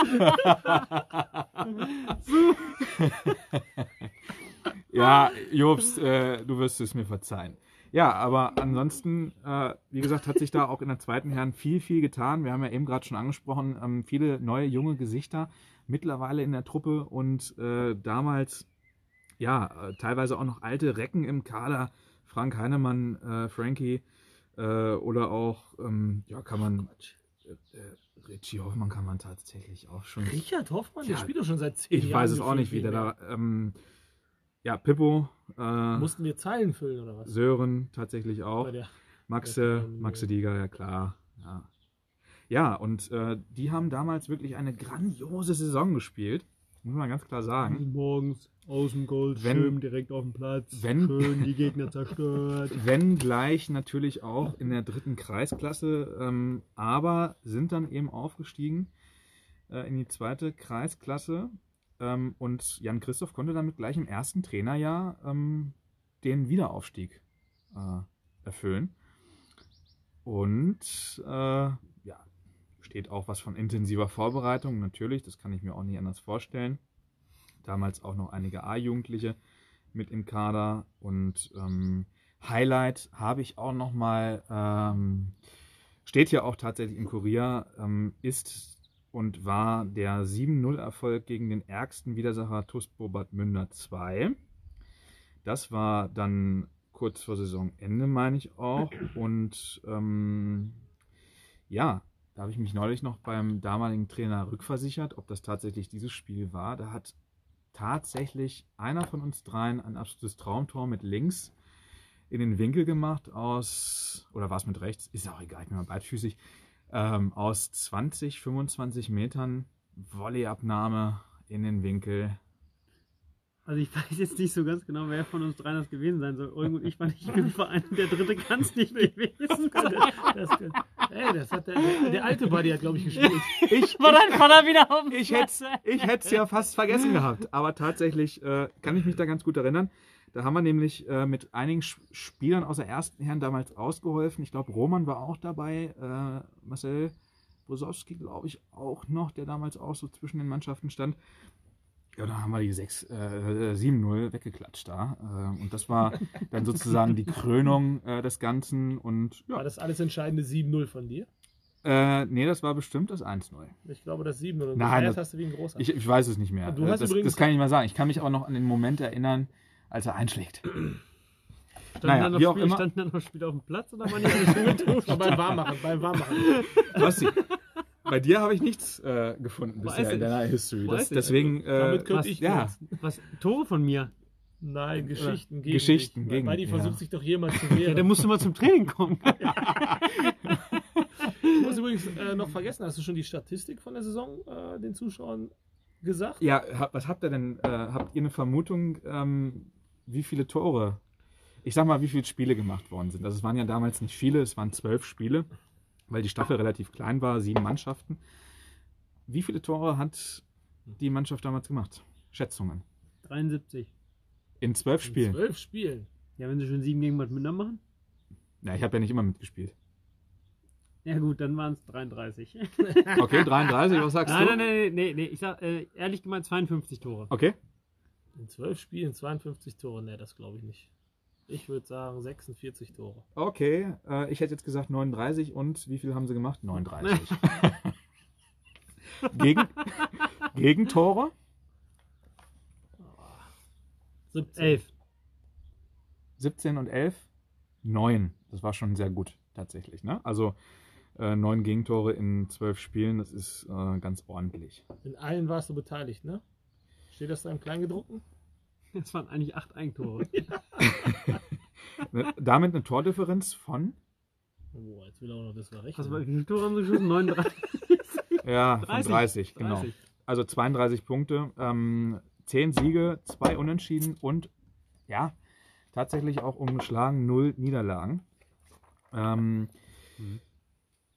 ja, Jobs, äh, du wirst es mir verzeihen. Ja, aber ansonsten, äh, wie gesagt, hat sich da auch in der zweiten Herren viel, viel getan. Wir haben ja eben gerade schon angesprochen, ähm, viele neue junge Gesichter mittlerweile in der Truppe und äh, damals, ja, äh, teilweise auch noch alte Recken im Kader. Frank Heinemann, äh, Frankie äh, oder auch, ähm, ja, kann man, äh, Richie Hoffmann kann man tatsächlich auch schon. Richard Hoffmann, der Ja, spielt doch schon seit zehn Ich Jahren. weiß es auch nicht, wie der da. Ähm, ja, Pippo, äh, Mussten wir Zeilen füllen oder was? Sören tatsächlich auch. Der- Maxe, Maxe Dieger, ja klar. Ja, ja und äh, die haben damals wirklich eine grandiose Saison gespielt. Muss man ganz klar sagen. Morgens aus dem Wenn- Goldschirm direkt auf dem Platz. wenn- Schön die Gegner zerstört. Wenn gleich natürlich auch in der dritten Kreisklasse, ähm, aber sind dann eben aufgestiegen äh, in die zweite Kreisklasse. Ähm, und Jan Christoph konnte damit gleich im ersten Trainerjahr ähm, den Wiederaufstieg äh, erfüllen. Und äh, ja, steht auch was von intensiver Vorbereitung, natürlich, das kann ich mir auch nicht anders vorstellen. Damals auch noch einige A-Jugendliche mit im Kader und ähm, Highlight habe ich auch noch mal, ähm, steht hier auch tatsächlich im Kurier, ähm, ist und war der 7-0-Erfolg gegen den ärgsten Widersacher Bad Münder 2. Das war dann kurz vor Saisonende, meine ich auch. Und ähm, ja, da habe ich mich neulich noch beim damaligen Trainer rückversichert, ob das tatsächlich dieses Spiel war. Da hat tatsächlich einer von uns dreien ein absolutes Traumtor mit links in den Winkel gemacht aus, oder war es mit rechts? Ist auch egal, ich bin mal beidfüßig. Ähm, aus 20, 25 Metern Volleyabnahme in den Winkel. Also ich weiß jetzt nicht so ganz genau, wer von uns dreien das gewesen sein soll. Eugen und ich war nicht im Verein. Der dritte kann es nicht gewesen sein. Das, ey, das hat der, der, alte Buddy hat, glaube ich, gespielt. Ich, War dein Vater wieder auf dem ich hätte es ja fast vergessen gehabt. Aber tatsächlich äh, kann ich mich da ganz gut erinnern. Da haben wir nämlich äh, mit einigen Spielern aus der ersten Herren damals ausgeholfen. Ich glaube, Roman war auch dabei. Äh, Marcel Brosowski, glaube ich, auch noch, der damals auch so zwischen den Mannschaften stand. Ja, da haben wir die 6, äh, 7-0 weggeklatscht da. Äh, und das war dann sozusagen die Krönung äh, des Ganzen. Und War ja, das alles entscheidende 7-0 von dir? äh, nee, das war bestimmt das 1-0. Ich glaube, das 7-0. Und Nein, das- hast du wie ein großer. Ich, ich weiß es nicht mehr. Das, das kann ich nicht mehr sagen. Ich kann mich aber noch an den Moment erinnern, als er einschlägt. Standen, Naja, dann noch wie auch Spiel, immer. standen dann noch Spieler auf dem Platz oder waren die? Aber beim Warmmachen, beim Warmmachen. Basti, bei dir habe ich nichts äh, gefunden Weiß bisher in ich. deiner History. Das, ich. deswegen, äh, Damit könnte was- ich ja. Was? Tore von mir? Nein, Geschichten gegen Geschichten dich. gegen- Buddy ja. versucht sich doch jemals zu Ja, wehren. der musste mal zum Training kommen. Du hast übrigens äh, noch vergessen, hast du schon die Statistik von der Saison äh, den Zuschauern gesagt? ja, hab- was habt ihr denn? Äh, habt ihr eine Vermutung, ähm, wie viele Tore, ich sag mal, wie viele Spiele gemacht worden sind? Also es waren ja damals nicht viele, es waren zwölf Spiele, weil die Staffel relativ klein war, sieben Mannschaften. Wie viele Tore hat die Mannschaft damals gemacht? Schätzungen. 73. In zwölf In Spielen. Zwölf Spielen. Ja, wenn sie schon sieben gegen Münder machen? Ja, ich habe ja nicht immer mitgespielt. Ja gut, dann waren es 33. Okay, 33, was sagst nein, du? nein, nein, nee, nee, ich sag äh, ehrlich gemeint 52 Tore. Okay. In zwölf Spielen 52 Tore. Ne, das glaube ich nicht. Ich würde sagen 46 Tore. Okay, äh, ich hätte jetzt gesagt 39 und wie viel haben sie gemacht? 39. Gegen, Gegentore? 17. 11. 17 und 11? 9. Das war schon sehr gut, tatsächlich. Ne? Also äh, 9 Gegentore in 12 Spielen, das ist äh, ganz ordentlich. In allen warst du beteiligt, ne? Steht das da im Kleingedruckten? Das waren eigentlich 8 Eigentore. Ne, damit eine Tordifferenz von? Oh, jetzt will er auch noch das verrechnen. Was war, wie viele Tore haben sie geschossen? 39. Ja, von 30. 30, genau. 30. Also 32 Punkte, ähm, 10 Siege, 2 Unentschieden und ja, tatsächlich auch umgeschlagen 0 Niederlagen. Ähm, Mhm.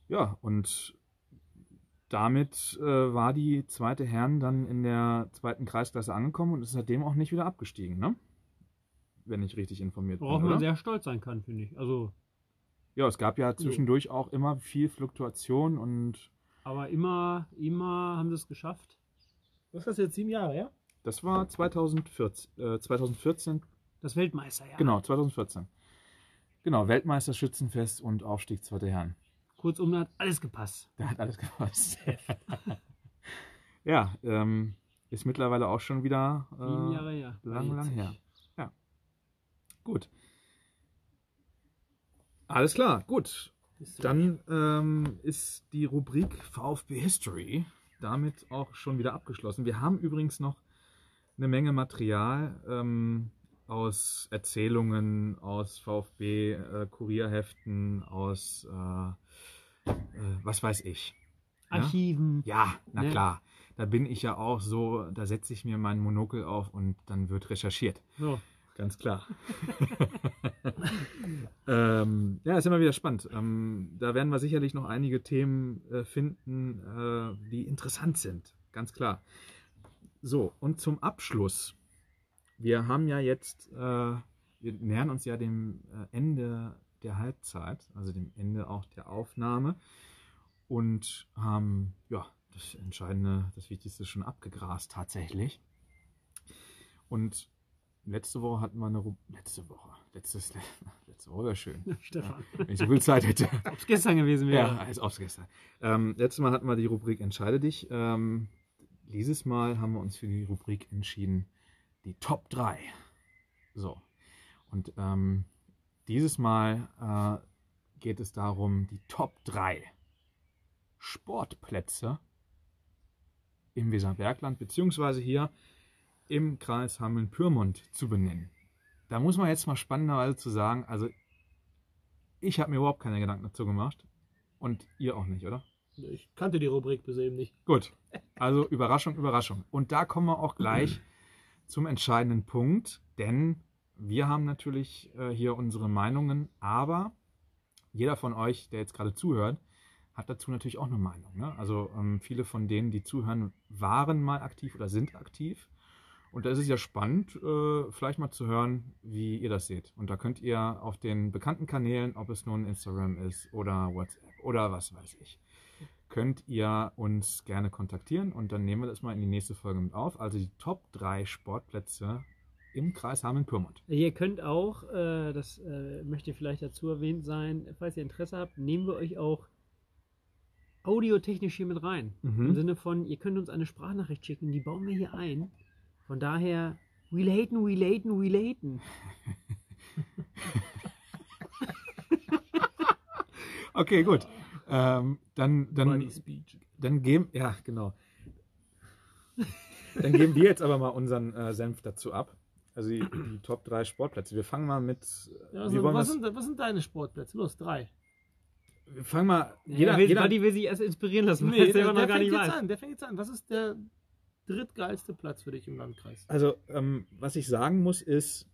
Ja, und damit äh, war die zweite Herren dann in der zweiten Kreisklasse angekommen und ist seitdem auch nicht wieder abgestiegen, ne? Wenn ich richtig informiert Worauf bin. man Oder? sehr stolz sein kann, finde ich. Also, Ja, es gab ja zwischendurch auch immer viel Fluktuation und aber immer, immer haben sie es geschafft. Was ist das jetzt sieben Jahre, ja? das war 2014, äh, 2014 Das Weltmeisterjahr. Genau, 2014. Genau, Weltmeisterschützenfest und Aufstieg zweite Herren. Kurzum, da hat alles gepasst. Da hat alles gepasst. ja, ähm, ist mittlerweile auch schon wieder Sieben äh, Jahre her. lang, lang her. Ja. Gut. Alles klar, gut. Dann ähm, ist die Rubrik VfB History damit auch schon wieder abgeschlossen. Wir haben übrigens noch eine Menge Material ähm, aus Erzählungen, aus VfB, äh, Kurierheften, aus äh, was weiß ich. Ja? Archiven. Ja, na Ne? klar. Da bin ich ja auch so, da setze ich mir meinen Monokel auf und dann wird recherchiert. So. Ganz klar. ähm, ja, ist immer wieder spannend. Ähm, da werden wir sicherlich noch einige Themen äh, finden, äh, die interessant sind. Ganz klar. So, und zum Abschluss. Wir haben ja jetzt, äh, wir nähern uns ja dem äh, Ende der Halbzeit, also dem Ende auch der Aufnahme und haben, ja, das Entscheidende, das Wichtigste schon abgegrast tatsächlich. Und letzte Woche hatten wir eine Ru letzte Woche, letztes, letzte Woche wäre schön, Stefan. wenn ich so viel Zeit hätte. Ob es gestern gewesen Ja, wäre. als ob's gestern. Ähm, letztes Mal hatten wir die Rubrik Entscheide dich. Ähm, dieses Mal haben wir uns für die Rubrik entschieden, die Top 3. So. Und ähm, dieses Mal äh, geht es darum, die Top 3 Sportplätze im Weserbergland, beziehungsweise hier im Kreis Hameln-Pyrmont zu benennen. Da muss man jetzt mal spannenderweise zu sagen, also ich habe mir überhaupt keine Gedanken dazu gemacht. Und ihr auch nicht, oder? Ich kannte die Rubrik bis eben nicht. Gut. Also Überraschung, Überraschung. Und da kommen wir auch gleich zum entscheidenden Punkt, denn wir haben natürlich äh, hier unsere Meinungen, aber jeder von euch, der jetzt gerade zuhört, hat dazu natürlich auch eine Meinung. Ne? Also ähm, viele von denen, die zuhören, waren mal aktiv oder sind aktiv. Und da ist es ja spannend, äh, vielleicht mal zu hören, wie ihr das seht. Und da könnt ihr auf den bekannten Kanälen, ob es nun Instagram ist oder WhatsApp oder was weiß ich, könnt ihr uns gerne kontaktieren und dann nehmen wir das mal in die nächste Folge mit auf. Also die Top 3 Sportplätze im Kreis Hameln-Pyrmont. Ihr könnt auch, äh, das äh, möchte vielleicht dazu erwähnt sein, falls ihr Interesse habt, nehmen wir euch auch audiotechnisch hier mit rein. Mhm. Im Sinne von, ihr könnt uns eine Sprachnachricht schicken, die bauen wir hier ein. Von daher, relaten, relaten, relaten. Okay, gut. Ähm, dann, dann, dann geben, ja, genau. Dann geben wir jetzt aber mal unseren äh, Senf dazu ab. Also die, die Top 3 Sportplätze. Wir fangen mal mit. Ja, also, was, sind, was sind deine Sportplätze? Los, drei. wir fangen mal. Jeder, Jeder, will, jeder, will sich erst inspirieren lassen, Nee, er der, noch gar fängt nicht jetzt weiß. an. Der fängt jetzt an. Was ist der drittgeilste Platz für dich im Landkreis? Also, ähm, was ich sagen muss, ist,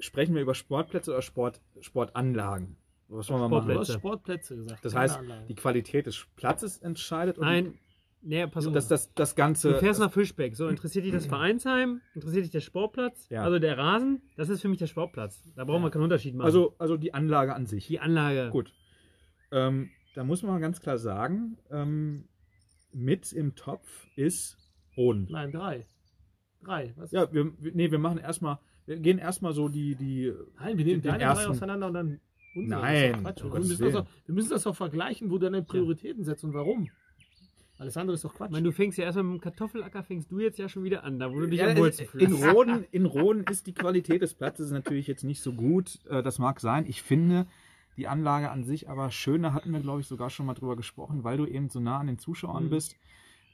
sprechen wir über Sportplätze oder Sport, Sportanlagen? Was wollen wir Du machen? Sportplätze. hast Sportplätze gesagt. Das heißt, Anlagen. die Qualität des Platzes entscheidet und Nein, nee, pass auf. das, das, das Ganze. Du fährst nach Fischbeck. So, interessiert dich das Vereinsheim? Interessiert dich der Sportplatz? Ja. Also der Rasen? Das ist für mich der Sportplatz. Da brauchen wir keinen Unterschied machen. also, also die Anlage an sich. die Anlage. Gut. Ähm, da muss man ganz klar sagen, ähm, mit im Topf ist Roden. Nein, drei. Drei. Was? Ja, wir, nee, wir machen erstmal, wir gehen erstmal so die, die, Nein, wir nehmen den drei ersten- auseinander und dann unsere. Nein, wir, müssen auch, wir müssen das auch vergleichen, wo du deine Prioritäten setzt und warum. Alles andere ist doch Quatsch. Ich meine, du fängst ja erstmal mit dem Kartoffelacker, fängst du jetzt ja schon wieder an, da wo du dich Ja, am wohlsten in, fühlst. Roden, in Roden ist die Qualität des Platzes natürlich jetzt nicht so gut. Äh, Das mag sein. Ich finde die Anlage an sich aber schön. Da hatten wir, glaube ich, sogar schon mal drüber gesprochen, weil du eben so nah an den Zuschauern Mhm. bist.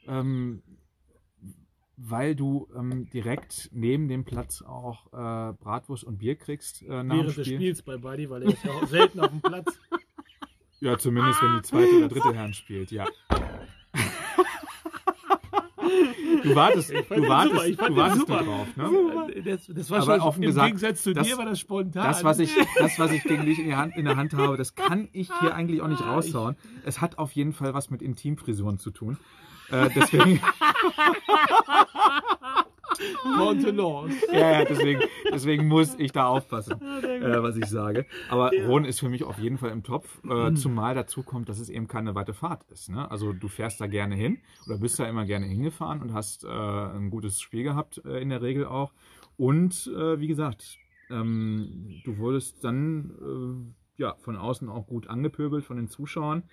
Ähm, weil du ähm, direkt neben dem Platz auch äh, Bratwurst und Bier kriegst äh, nach dem Während des Spiel. Spiels bei Buddy, weil er ist ja auch selten auf dem Platz. Ja, zumindest wenn die zweite oder dritte Herren spielt, ja. Du wartest, du wartest, du wartest super. drauf, ne? Das, das war Aber schon offen im gesagt, Gegensatz zu das- dir war das spontan. Das, was ich, das, was ich gegen dich in der, Hand, in der Hand habe, das kann ich hier eigentlich auch nicht raushauen. Es hat auf jeden Fall was mit Intimfrisuren zu tun. Äh, deswegen, Contenance. ja, ja, deswegen, deswegen muss ich da aufpassen, äh, was ich sage. Aber Ron ist für mich auf jeden Fall im Topf, äh, zumal dazu kommt, dass es eben keine weite Fahrt ist. Ne? Also du fährst da gerne hin oder bist da immer gerne hingefahren und hast äh, ein gutes Spiel gehabt, äh, in der Regel auch. Und äh, wie gesagt, ähm, du wurdest dann äh, ja, von außen auch gut angepöbelt von den Zuschauern,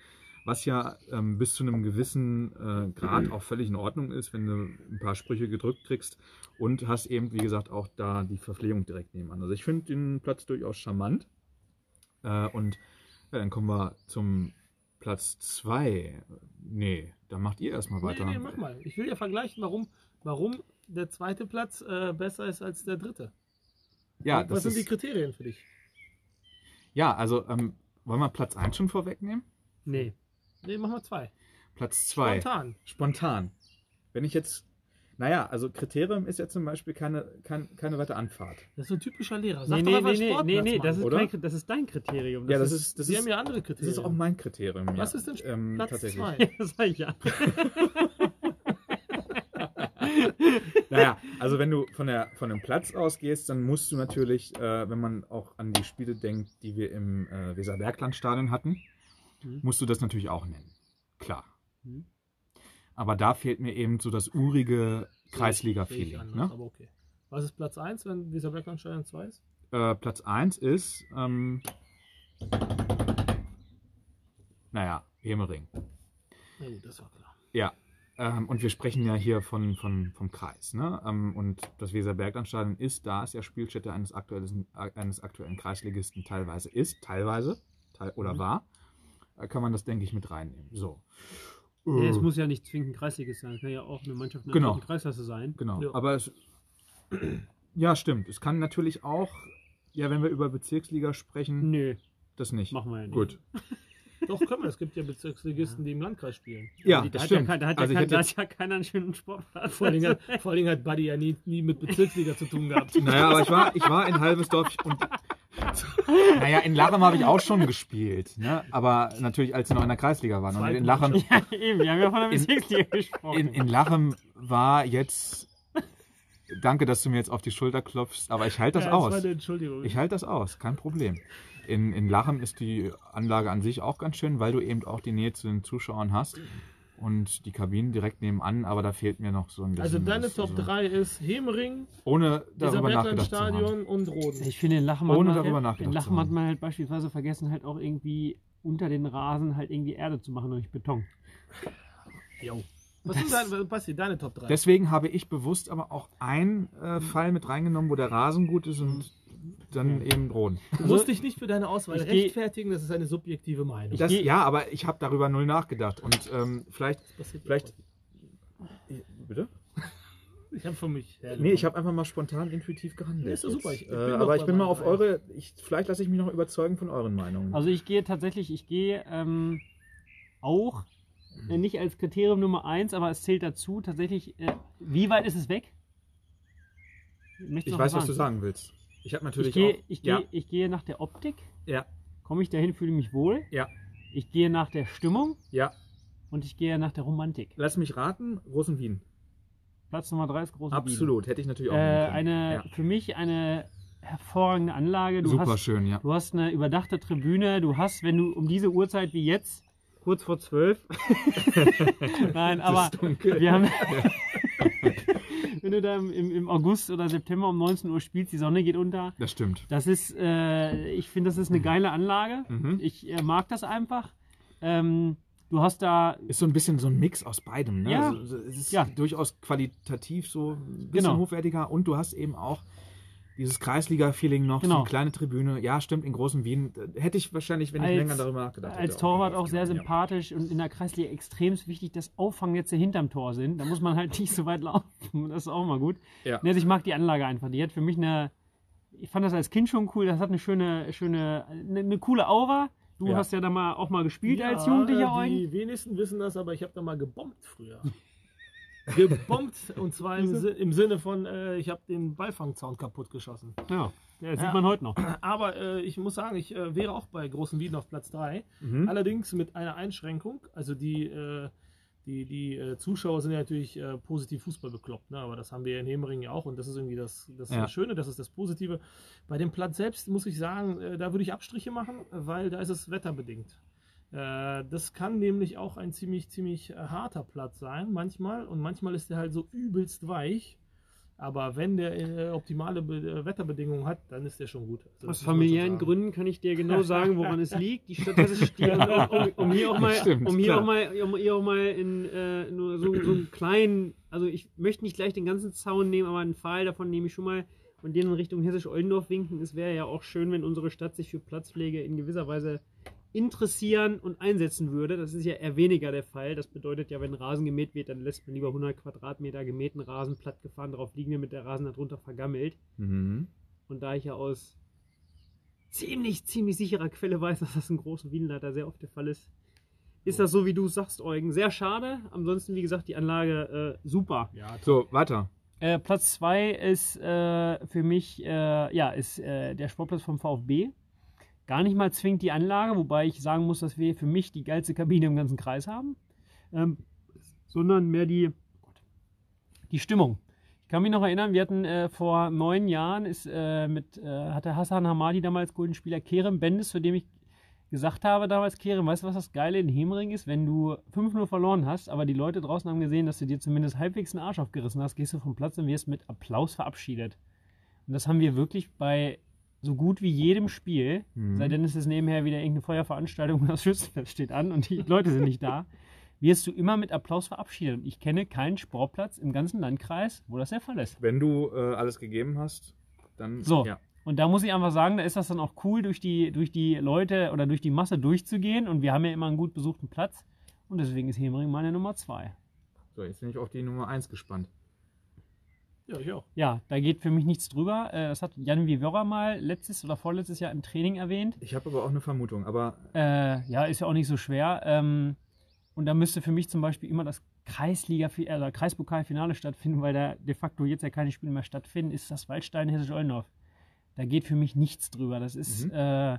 was ja ähm, bis zu einem gewissen äh, Grad auch völlig in Ordnung ist, wenn du ein paar Sprüche gedrückt kriegst und hast eben, wie gesagt, auch da die Verpflegung direkt nebenan. Also ich finde den Platz durchaus charmant. Äh, und ja, dann kommen wir zum Platz 2. Nee, da macht ihr erstmal Nee, weiter. nee, mach mal. Ich will ja vergleichen, warum, warum der zweite Platz äh, besser ist als der dritte. Ja, Was das sind die ist, Kriterien für dich? ja also ähm, wollen wir Platz 1 schon vorwegnehmen? Nee. Nee, machen wir zwei. Platz 2. Spontan. Spontan. Wenn ich jetzt, naja, also Kriterium ist ja zum Beispiel keine, kein, keine weite Anfahrt. Das ist so ein typischer Lehrer. Sag Nee, doch nee, einfach nee, nee, nee, nee, das ist, oder? kein, das ist dein Kriterium. ja, das ist, das Sie ist, haben ja andere das Kriterien. ist auch mein Kriterium. Ja. Was ist denn ähm, Platz tatsächlich. zwei? Ja, das sag ich ja. Naja, also wenn du von, der, von dem Platz ausgehst, dann musst du natürlich, äh, wenn man auch an die Spiele denkt, die wir im äh, Weserberglandstadion hatten, Mhm. musst du das natürlich auch nennen. Klar. Mhm. Aber da fehlt mir eben so das urige Kreisliga-Feeling. Ne? Aber okay. Was ist Platz 1, wenn dieser Berglandstadion 2 ist? Äh, Platz 1 ist, ähm, naja, Hemering. Na gut, das war klar. Ja, ähm, und wir sprechen ja hier von, von, vom Kreis. Ne? Ähm, und das Weserberglandstadion ist, da es ja Spielstätte eines aktuellen, eines aktuellen Kreisligisten teilweise ist, teilweise teil, oder Mhm. war, kann man das, denke ich, mit reinnehmen. So. Nee, es Äh, muss ja nicht zwingend ein Kreisligist sein. Es kann ja auch eine Mannschaft in Genau. Kreisklasse sein. Genau, Ja. aber es, ja, stimmt. Es kann natürlich auch, ja, wenn wir über Bezirksliga sprechen, Nö, das nicht. machen wir ja nicht. Gut. Doch, können wir. Es gibt ja Bezirksligisten, die im Landkreis spielen. Ja, Die- da ja, stimmt. kein- da hat ja, Also kein, da jetzt- hat ja keiner einen schönen Sportplatz. Vor Dingen hat, vor Dingen hat Buddy ja nie, nie mit Bezirksliga zu tun gehabt. Naja, aber ich war, ich war in Halbesdorf und. Naja, in Lachem habe ich auch schon gespielt. Ne? Aber natürlich, als sie noch in der Kreisliga waren. Und in Lachem, ja, eben, wir haben ja von der Bezirksliga gesprochen. in, in Lachem war jetzt. Danke, dass du mir jetzt auf die Schulter klopfst, aber ich halte das ja, Das aus. eine Entschuldigung. Ich halte das aus, kein Problem. In, in Lachem ist die Anlage an sich auch ganz schön, weil du eben auch die Nähe zu den Zuschauern hast. Und die Kabinen direkt nebenan, aber da fehlt mir noch so ein bisschen. also deine was. Top Also 3 ist Hemering, Ohne dieser darüber nachgedacht zu haben. Berglandstadion und Roden. Ich finde, in Lachen, Ohne darüber in nachgedacht Lachen zu hat man halt beispielsweise vergessen, halt auch irgendwie unter den Rasen halt irgendwie Erde zu machen und nicht Beton. Jo. Was sind deine, Basti, deine Top 3? Deswegen habe ich bewusst aber auch einen äh, Fall mit reingenommen, wo der Rasen gut ist und dann eben drohen. du musst dich nicht für deine Auswahl ich geh- rechtfertigen, das ist eine subjektive Meinung. Das, geh- ja, aber ich habe darüber null nachgedacht. Und ähm, vielleicht. passiert vielleicht. Bitte? Ich habe für mich. Nee, ich habe einfach mal spontan intuitiv gehandelt. Nee, ist doch super. Ich- ich bin äh, aber ich bin mal auf eure. Ich, vielleicht lasse ich mich noch überzeugen von euren Meinungen. Also ich gehe tatsächlich, ich gehe ähm, auch äh, nicht als Kriterium Nummer 1, aber es zählt dazu tatsächlich, äh, wie weit ist es weg? Ich weiß, was du sagen willst. Ich habe natürlich Ich gehe, auch. ich, ja, gehe, ich gehe nach der Optik. ja, Komme ich dahin, fühle mich wohl. ja, Ich gehe nach der Stimmung ja. und ich gehe nach der Romantik. Lass mich raten. Großen Wien. Platz Nummer 3 ist große Absolut. Hätte ich natürlich auch. Wien. Äh, eine, Ja. für mich eine hervorragende Anlage. Du Super hast, schön, ja. Du hast eine überdachte Tribüne. Du hast, wenn du um diese Uhrzeit wie jetzt, kurz vor zwölf, nein, aber dunkel. wir haben, wenn du da im, im August oder September um 19 Uhr spielst, die Sonne geht unter. Das stimmt. Das ist, äh, ich finde, das ist eine geile Anlage. Mhm. Ich äh, mag das einfach. Ähm, du hast da Ist so ein bisschen so ein Mix aus beidem. Ne? Ja. Also, es ist Ja. durchaus qualitativ so ein bisschen Genau. hochwertiger und du hast eben auch dieses Kreisliga-Feeling noch, so Genau. eine kleine Tribüne. Ja, stimmt, in großen Wien. Hätte ich wahrscheinlich, wenn ich Als- länger darüber nachgedacht hätte. als Torwart auch drauf sehr sympathisch und in der Kreisliga extrem wichtig, dass Auffangnetze hinterm Tor sind. Da muss man halt nicht so weit laufen. Das ist auch mal gut. Ja. Nee, Also ich mag die Anlage einfach. Die hat für mich eine. Ich fand das als Kind schon cool. Das hat eine schöne, schöne, eine, eine coole Aura. Du Ja. hast ja da mal auch mal gespielt als Ja, Jugendlicher. äh, Eugen. Die wenigsten wissen das, aber ich habe da mal gebombt früher. Gebombt und zwar im, im Sinne von, äh, ich habe den Beifangzaun kaputt geschossen. Ja, ja, das Ja. sieht man heute noch. Aber äh, ich muss sagen, ich äh, wäre auch bei Großen Wien auf Platz 3. Mhm. Allerdings mit einer Einschränkung. Also die, äh, die, die äh, Zuschauer sind ja natürlich äh, positiv Fußball bekloppt, ne? aber das haben wir in Hemering ja auch und das ist irgendwie das, das Ja. Schöne, das ist das Positive. Bei dem Platz selbst muss ich sagen, äh, da würde ich Abstriche machen, weil da ist es wetterbedingt. Äh, das kann nämlich auch ein ziemlich, ziemlich äh, harter Platz sein, manchmal. Und manchmal ist der halt so übelst weich. Aber wenn der äh, optimale Be Wetterbedingungen hat, dann ist der schon gut. Also Aus familiären. Gründen kann ich dir genau sagen, woran es liegt. Die Stadt, die, um, um hier auch mal, Stimmt, um hier klar. auch mal, um hier auch mal in äh, nur so, so einen kleinen, also ich möchte nicht gleich den ganzen Zaun nehmen, aber einen Pfahl davon nehme ich schon mal und den in Richtung Hessisch-Oldendorf winken. Es wäre ja auch schön, wenn unsere Stadt sich für Platzpflege in gewisser Weise interessieren und einsetzen würde. Das ist ja eher weniger der Fall. Das bedeutet ja, wenn Rasen gemäht wird, dann lässt man lieber 100 Quadratmeter gemähten Rasen plattgefahren drauf liegen, damit der Rasen darunter vergammelt. Mhm. Und da ich ja aus ziemlich, ziemlich sicherer Quelle weiß, dass das in großen Wienleiter sehr oft der Fall ist, ist das so, wie du sagst, Eugen. Sehr schade. Ansonsten, wie gesagt, die Anlage äh, super. Ja, So, weiter. Äh, Platz 2 ist äh, für mich äh, ja, ist, äh, der Sportplatz vom VfB. Gar nicht mal zwingend die Anlage, wobei ich sagen muss, dass wir für mich die geilste Kabine im ganzen Kreis haben. Ähm, sondern mehr die, die Stimmung. Ich kann mich noch erinnern, wir hatten äh, vor neun Jahren, ist, äh, mit, äh, hatte Hassan Hamadi damals Golden Spieler Kerem Bendis, zu dem ich gesagt habe damals, Kerem, weißt du, was das Geile in Hemering ist? Wenn du 5-0 verloren hast, aber die Leute draußen haben gesehen, dass du dir zumindest halbwegs den Arsch aufgerissen hast, gehst du vom Platz und wirst mit Applaus verabschiedet. Und das haben wir wirklich bei so gut wie jedem Spiel, Mhm. sei denn es ist nebenher wieder irgendeine Feuerveranstaltung und das Schützenfest steht an und die Leute sind nicht da, wirst du immer mit Applaus verabschiedet. Und ich kenne keinen Sportplatz im ganzen Landkreis, wo das der Fall ist. Wenn du äh, alles gegeben hast, dann So. ja. Und da muss ich einfach sagen, da ist das dann auch cool, durch die, durch die Leute oder durch die Masse durchzugehen. Und wir haben ja immer einen gut besuchten Platz. Und deswegen ist Hemering meine Nummer zwei. So, jetzt bin ich auf die Nummer 1 gespannt. Ja, ich auch. Ja, da geht für mich nichts drüber. Äh, Das hat Jan Vivora mal letztes oder vorletztes Jahr im Training erwähnt. Ich habe aber auch eine Vermutung, aber Äh, ja, ist ja auch nicht so schwer. Ähm, und da müsste für mich zum Beispiel immer das Kreisliga, oder Kreispokalfinale stattfinden, weil da de facto jetzt ja keine Spiele mehr stattfinden, ist das Waldstein Hessisch-Ollendorf. Da geht für mich nichts drüber. Das ist, Mhm. äh,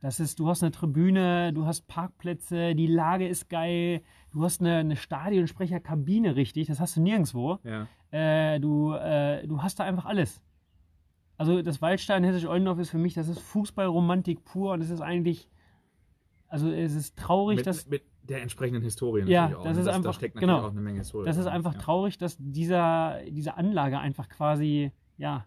das ist, du hast eine Tribüne, du hast Parkplätze, die Lage ist geil, du hast eine, eine Stadionsprecherkabine richtig, das hast du nirgendwo. ja. Äh, du, äh, du hast da einfach alles. Also das Waldstein Hessisch-Ollendorf ist für mich, das ist Fußballromantik pur und es ist eigentlich, also es ist traurig, Mit, dass mit der entsprechenden Historie Ja, natürlich auch. das ne? ist da einfach- steckt natürlich genau. auch eine Menge Historie. das ist einfach ja. traurig, dass dieser, diese Anlage einfach quasi, ja,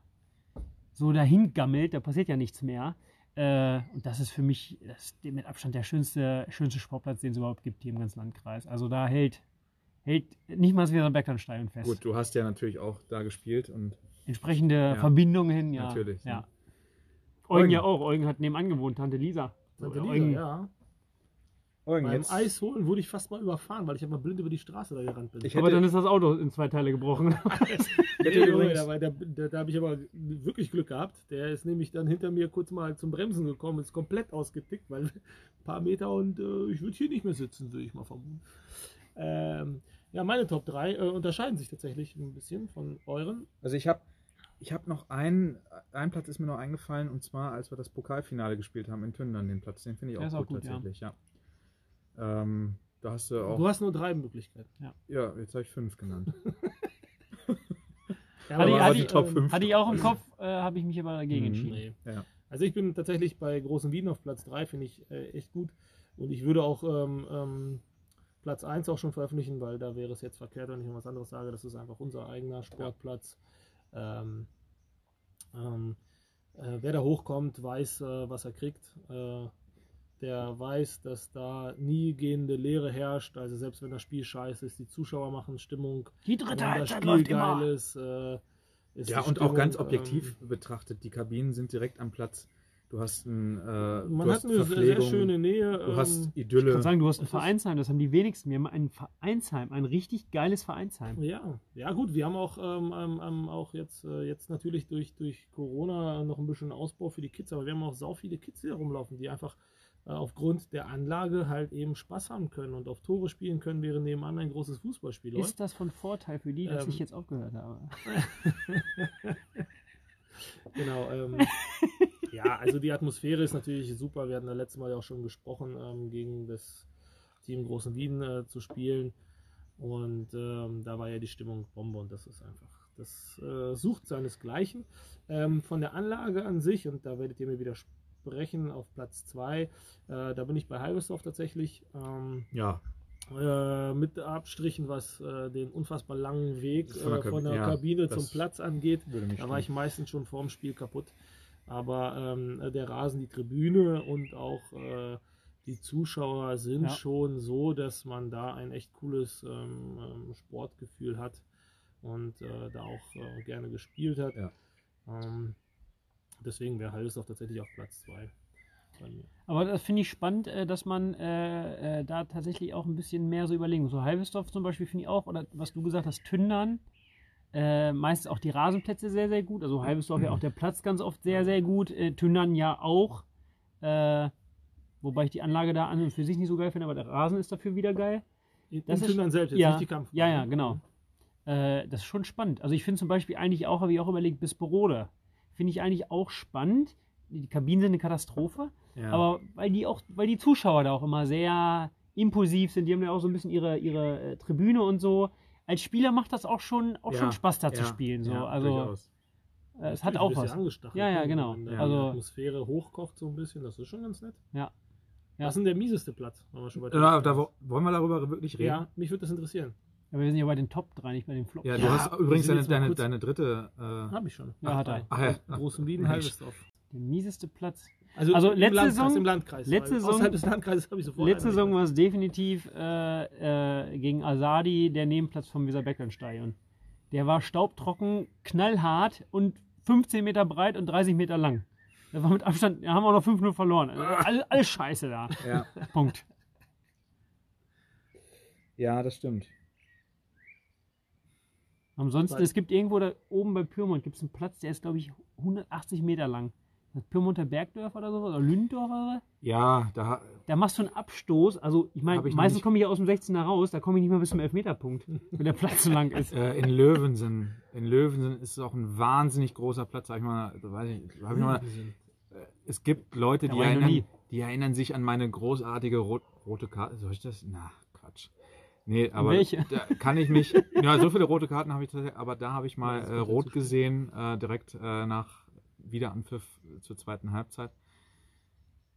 so dahin gammelt, da passiert ja nichts mehr. Äh, und das ist für mich das ist mit Abstand der schönste, schönste Sportplatz, den es überhaupt gibt hier im ganzen Landkreis. Also da hält, hält nicht mal das Weserberglandstadion fest. Gut, du hast ja natürlich auch da gespielt und Entsprechende Verbindungen hin, ja. Natürlich, Ja. ja. Eugen Eugen. ja auch. Eugen hat nebenan gewohnt, Tante Lisa. Tante Eugen, Lisa, ja. Eugen, Beim jetzt, Eis holen wurde ich fast mal überfahren, weil ich einfach blind über die Straße da gerannt bin. Ich Aber dann ist das Auto in zwei Teile gebrochen. übrigens, da, da habe ich aber wirklich Glück gehabt. Der ist nämlich dann hinter mir kurz mal zum Bremsen gekommen, ist komplett ausgetickt, weil ein paar Meter und äh, ich würde hier nicht mehr sitzen, würde ich mal vermuten. Ähm, ja, meine Top 3 äh, unterscheiden sich tatsächlich ein bisschen von euren. also ich habe ich hab noch einen, ein Platz ist mir noch eingefallen und zwar, als wir das Pokalfinale gespielt haben in Tündern, den Platz, den finde ich auch gut, auch gut, ja. tatsächlich, ja. Ähm, da hast du auch, Du hast nur drei Möglichkeiten. ja, jetzt habe ich fünf genannt. Ja, Hatte ich- aber hatte die ich- Top ähm, 5. Hatte ich auch im Kopf, äh, habe ich mich aber dagegen Mhm. entschieden. Nee. Ja. Also ich bin tatsächlich bei Großen Wien auf Platz 3, finde ich äh, echt gut. Und ich würde auch ähm, ähm, Platz 1 auch schon veröffentlichen, weil da wäre es jetzt verkehrt, wenn ich noch was anderes sage. Das ist einfach unser eigener Sportplatz. Ähm, ähm, äh, wer da hochkommt, weiß, äh, was er kriegt. Äh, der weiß, dass da nie gehende Leere herrscht. Also selbst wenn das Spiel scheiße ist, die Zuschauer machen Stimmung. Die Wenn dritte das Halbzeit Spiel läuft immer. geil ist, äh, ist Ja, und auch ganz Stimmung, objektiv ähm, betrachtet, die Kabinen sind direkt am Platz. Du hast ein, äh, man du hat hast eine sehr, schöne Nähe. du ähm, hast Ich Idylle. kann sagen, du hast ein Vereinsheim, das haben die wenigsten. Wir haben ein Vereinsheim, ein richtig geiles Vereinsheim. Ja, ja gut, wir haben auch, ähm, ähm, ähm, auch jetzt, äh, jetzt natürlich durch, durch Corona noch ein bisschen Ausbau für die Kids, aber wir haben auch sau viele Kids, da rumlaufen, die einfach äh, aufgrund der Anlage halt eben Spaß haben können und auf Tore spielen können, während nebenan ein großes Fußballspiel läuft. Ist das von Vorteil für die, dass Ähm, ich jetzt aufgehört habe? Genau. Ähm, also die Atmosphäre ist natürlich super. Wir hatten da letztes Mal ja auch schon gesprochen, ähm, gegen das Team Großen Wien äh, zu spielen. Und ähm, da war ja die Stimmung Bombe und das ist einfach, das äh, sucht seinesgleichen. Ähm, von der Anlage an sich, und da werdet ihr mir widersprechen, auf Platz 2, äh, da bin ich bei Halbersdorf tatsächlich. Ähm, Ja, äh, mit Abstrichen, was äh, den unfassbar langen Weg Von der äh, von der ja, Kabine das zum Platz angeht. Da war ich meistens schon vorm Spiel kaputt. Aber ähm, der Rasen, die Tribüne und auch äh, die Zuschauer sind Ja. schon so, dass man da ein echt cooles ähm, ähm, Sportgefühl hat und äh, da auch äh, gerne gespielt hat. Ja. Ähm, deswegen wäre Halles auch tatsächlich auf Platz 2. bei mir. Aber das finde ich spannend, äh, dass man äh, äh, da tatsächlich auch ein bisschen mehr so überlegen muss. So Halbesdorf zum Beispiel finde ich auch, oder was du gesagt hast, Tündern, äh, meistens auch die Rasenplätze sehr, sehr gut. Also Halbesdorf ja auch der Platz ganz oft sehr, sehr gut. Äh, Tündern ja auch. Äh, wobei ich die Anlage da an und für sich nicht so geil finde, aber der Rasen ist dafür wieder geil. In, Das in ist- Tündern selbst, jetzt ja, nicht die Kampf. ja, ja, genau. Äh, das ist schon spannend. Also ich finde zum Beispiel eigentlich auch, habe ich auch überlegt, Bisperode. Finde ich eigentlich auch spannend. Die Kabinen sind eine Katastrophe. Ja. Aber weil die auch, weil die Zuschauer da auch immer sehr impulsiv sind, die haben ja auch so ein bisschen ihre, ihre äh, Tribüne und so. Als Spieler macht das auch schon, auch Ja, schon Spaß da zu ja, spielen. So. ja, also durchaus. äh, es hat auch was. Ja, angestachelt, Ja, ja, ne? genau. Wenn Also- die Atmosphäre hochkocht so ein bisschen, das ist schon ganz nett. Ja. Ja. Was ist denn der mieseste Platz? Wenn wir schon bei Da, da wo- wollen wir darüber wirklich reden? ja, mich würde das interessieren. Aber wir sind ja bei den Top 3, nicht bei den Flop. Ja, du Ja, hast übrigens deine, deine, deine dritte. Äh, Habe ich schon. Ja, hat er. Ach ja. Großen Wieden, Mensch. Halbesdorf. Der mieseste Platz. Also, Also im letzte Landkreis, Saison- im Landkreis. letzte Saison- außerhalb des Landkreises habe ich sofort. Letzte einen Saison war es definitiv äh, äh, gegen Asadi der Nebenplatz vom Weser-Beckland-Stadion. Der war staubtrocken, knallhart und 15 Meter breit und 30 Meter lang. Da war mit Abstand, da haben wir auch noch 5-0 verloren. Also, alles, alles scheiße da. ja. Punkt. ja, das stimmt. Ansonsten, Weil- es gibt irgendwo da oben bei Pyrmont gibt es einen Platz, der ist, glaube ich, 180 Meter lang. Das Pyrmonter Bergdorf oder so, oder Lündorf oder so. Ja, da. Da machst du einen Abstoß. Also, ich meine, meistens nicht- komme ich ja aus dem 16er raus, da komme ich nicht mehr bis zum Elfmeterpunkt, wenn der Platz so lang ist. Äh, in Löwensen. In Löwensen ist es auch ein wahnsinnig großer Platz. Sag ich mal, weiß ich, hab ich mal, es gibt Leute, Da die erinnern, die erinnern sich an meine großartige rot, rote Karte. Soll ich das? Na, Quatsch. Nee, aber Welche? da kann ich mich. Ja, so viele rote Karten habe ich tatsächlich, aber da habe ich mal äh, rot gesehen, äh, direkt äh, nach Wiederanpfiff zur zweiten Halbzeit.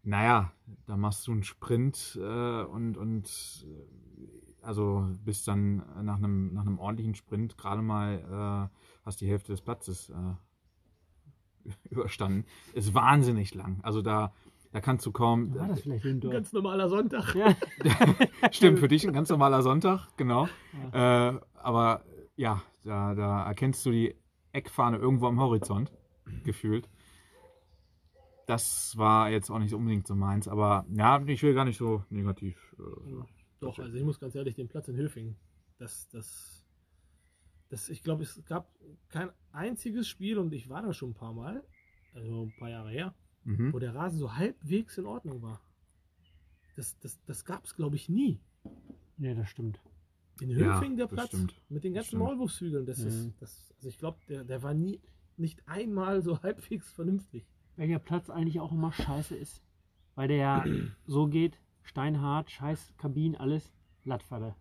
Naja, da machst du einen Sprint äh, und, und äh, also bist dann nach einem, nach einem ordentlichen Sprint gerade mal äh, hast die Hälfte des Platzes äh, überstanden. Ist wahnsinnig lang. Also da, da kannst du kaum. War das vielleicht Ein ganz normaler Sonntag. Ja. Stimmt, für dich ein ganz normaler Sonntag, genau. Äh, aber ja, da, da erkennst du die Eckfahne irgendwo am Horizont, gefühlt. Das war jetzt auch nicht unbedingt so meins, aber ja, ich will gar nicht so negativ. Äh, Doch, also ich muss ganz ehrlich, den Platz in Höfingen, das, das, das, ich glaube, es gab kein einziges Spiel und ich war da schon ein paar Mal, also ein paar Jahre her, mhm. wo der Rasen so halbwegs in Ordnung war. Das, das, das gab es, glaube ich, nie. Nee, das stimmt. In Ja, Höfingen der Platz stimmt. mit den ganzen. Maulwurfshügeln, das Mhm. ist, das, also ich glaube, der, der war nie, nicht einmal so halbwegs vernünftig. Welcher Platz eigentlich auch immer scheiße ist. Weil der ja so geht, steinhart, scheiß Kabinen, alles, Lattfalle.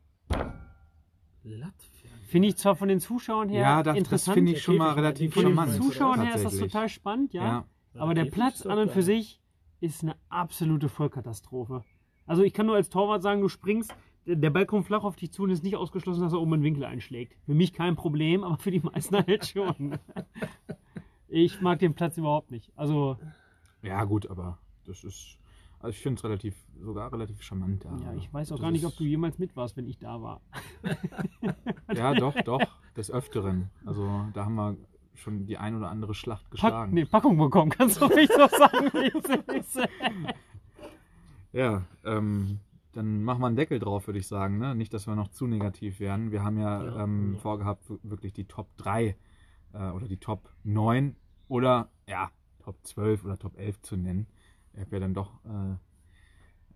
Lattfern. Finde ich zwar von den Zuschauern her Ja, das, das interessant. finde ich schon mal relativ von den. Zuschauern her ist das total spannend, ja. Ja, Aber der Platz an und für sich ist eine absolute Vollkatastrophe. Also ich kann nur als Torwart sagen, du springst, der Ball kommt flach auf dich zu und ist nicht ausgeschlossen, dass er oben einen Winkel einschlägt. Für mich kein Problem, aber für die meisten halt schon. Ich mag den Platz überhaupt nicht. Also, ja, gut, aber das ist. Also ich finde es relativ, sogar relativ charmant da. ja, ich weiß auch Das gar nicht, ob du jemals mit warst, wenn ich da war. Ja, doch, doch, des Öfteren. Also da haben wir schon die ein oder andere Schlacht Pack, geschlagen. nee, Packung bekommen, kannst du nicht so sagen. Ja, ähm, dann machen wir einen Deckel drauf, würde ich sagen. Ne? Nicht, dass wir noch zu negativ werden. Wir haben ja, Ja, ähm, ja. vorgehabt, wirklich die Top 3 äh, oder die Top 9 oder ja, Top 12 oder Top 11 zu nennen. Ich habe ja dann doch äh,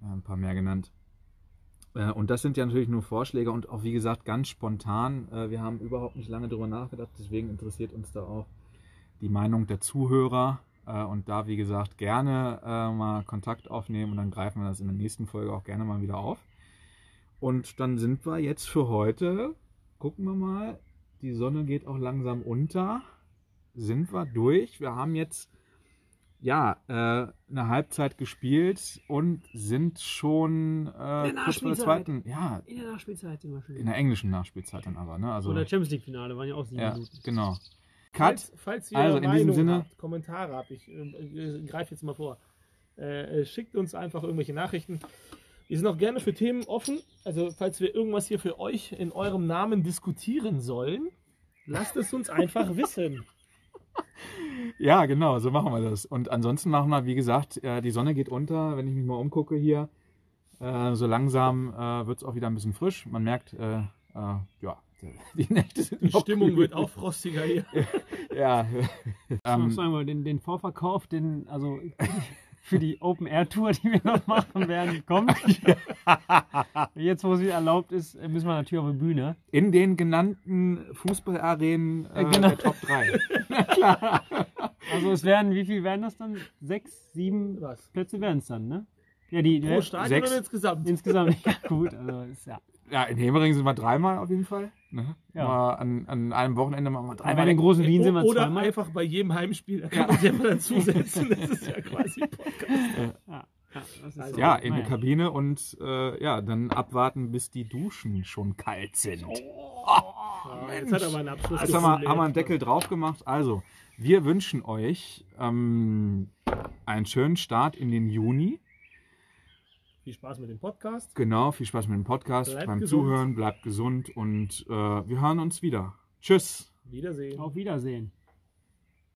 ein paar mehr genannt. Äh, und das sind ja natürlich nur Vorschläge und auch wie gesagt ganz spontan. Äh, wir haben überhaupt nicht lange darüber nachgedacht, deswegen interessiert uns da auch die Meinung der Zuhörer. Äh, und da, wie gesagt, gerne äh, mal Kontakt aufnehmen und dann greifen wir das in der nächsten Folge auch gerne mal wieder auf. Und dann sind wir jetzt für heute, gucken wir mal, die Sonne geht auch langsam unter. Sind wir durch? Wir haben jetzt ja äh, eine Halbzeit gespielt und sind schon äh, kurz vor der zweiten, ja, In der Nachspielzeit sind wir schon. in der englischen Nachspielzeit dann aber, ne? Also Oder Champions League Finale waren ja auch sieben ja, Minuten. genau. Cut. Falls, falls ihr Also, in diesem Sinne- habt, Kommentare habt, ich äh, greife jetzt mal vor, äh, äh, schickt uns einfach irgendwelche Nachrichten. Wir sind auch gerne für Themen offen. Also, falls wir irgendwas hier für euch in eurem Namen diskutieren sollen, lasst es uns einfach wissen. Ja, genau, so machen wir das. Und ansonsten machen wir, wie gesagt, äh, die Sonne geht unter, wenn ich mich mal umgucke hier. Äh, so langsam wird es auch wieder ein bisschen frisch. Man merkt, äh, die Nächte sind Die noch Stimmung kühl. wird auch frostiger hier. Ja, Ähm, ähm, sagen wir, den, den Vorverkauf, den, also für die Open Air Tour, die wir noch machen werden, kommt. Jetzt, wo sie erlaubt ist, müssen wir natürlich auf die Bühne. in den genannten Fußballarenen äh, Äh, genau. der Top 3. Also es werden, wie viel werden das dann? Sechs, sieben Was? Plätze werden es dann, ne? Ja, die, Pro Stadion sechs. oder insgesamt? insgesamt, ja gut, also ist ja. Ja, in Hemering sind wir dreimal auf jeden Fall. Ne? Ja. Mal an, an einem Wochenende machen wir Aber dreimal. bei den großen Wien sind wir Oder zweimal. einfach bei jedem Heimspiel, da kann man sich einfach dazusetzen. Das ist ja quasi Podcast. Ja, ja, das ist Also, so. ja, in der Kabine und äh, ja, dann abwarten, bis die Duschen schon kalt sind. Ja, jetzt hat er mal einen Abschluss Jetzt haben wir, haben wir einen Deckel drauf gemacht. Also, wir wünschen euch ähm, einen schönen Start in den Juni. Viel Spaß mit dem Podcast. Genau, viel Spaß mit dem Podcast, Bleibt beim gesund. Zuhören, bleibt gesund und äh, wir hören uns wieder. Tschüss. Wiedersehen. Auf Wiedersehen.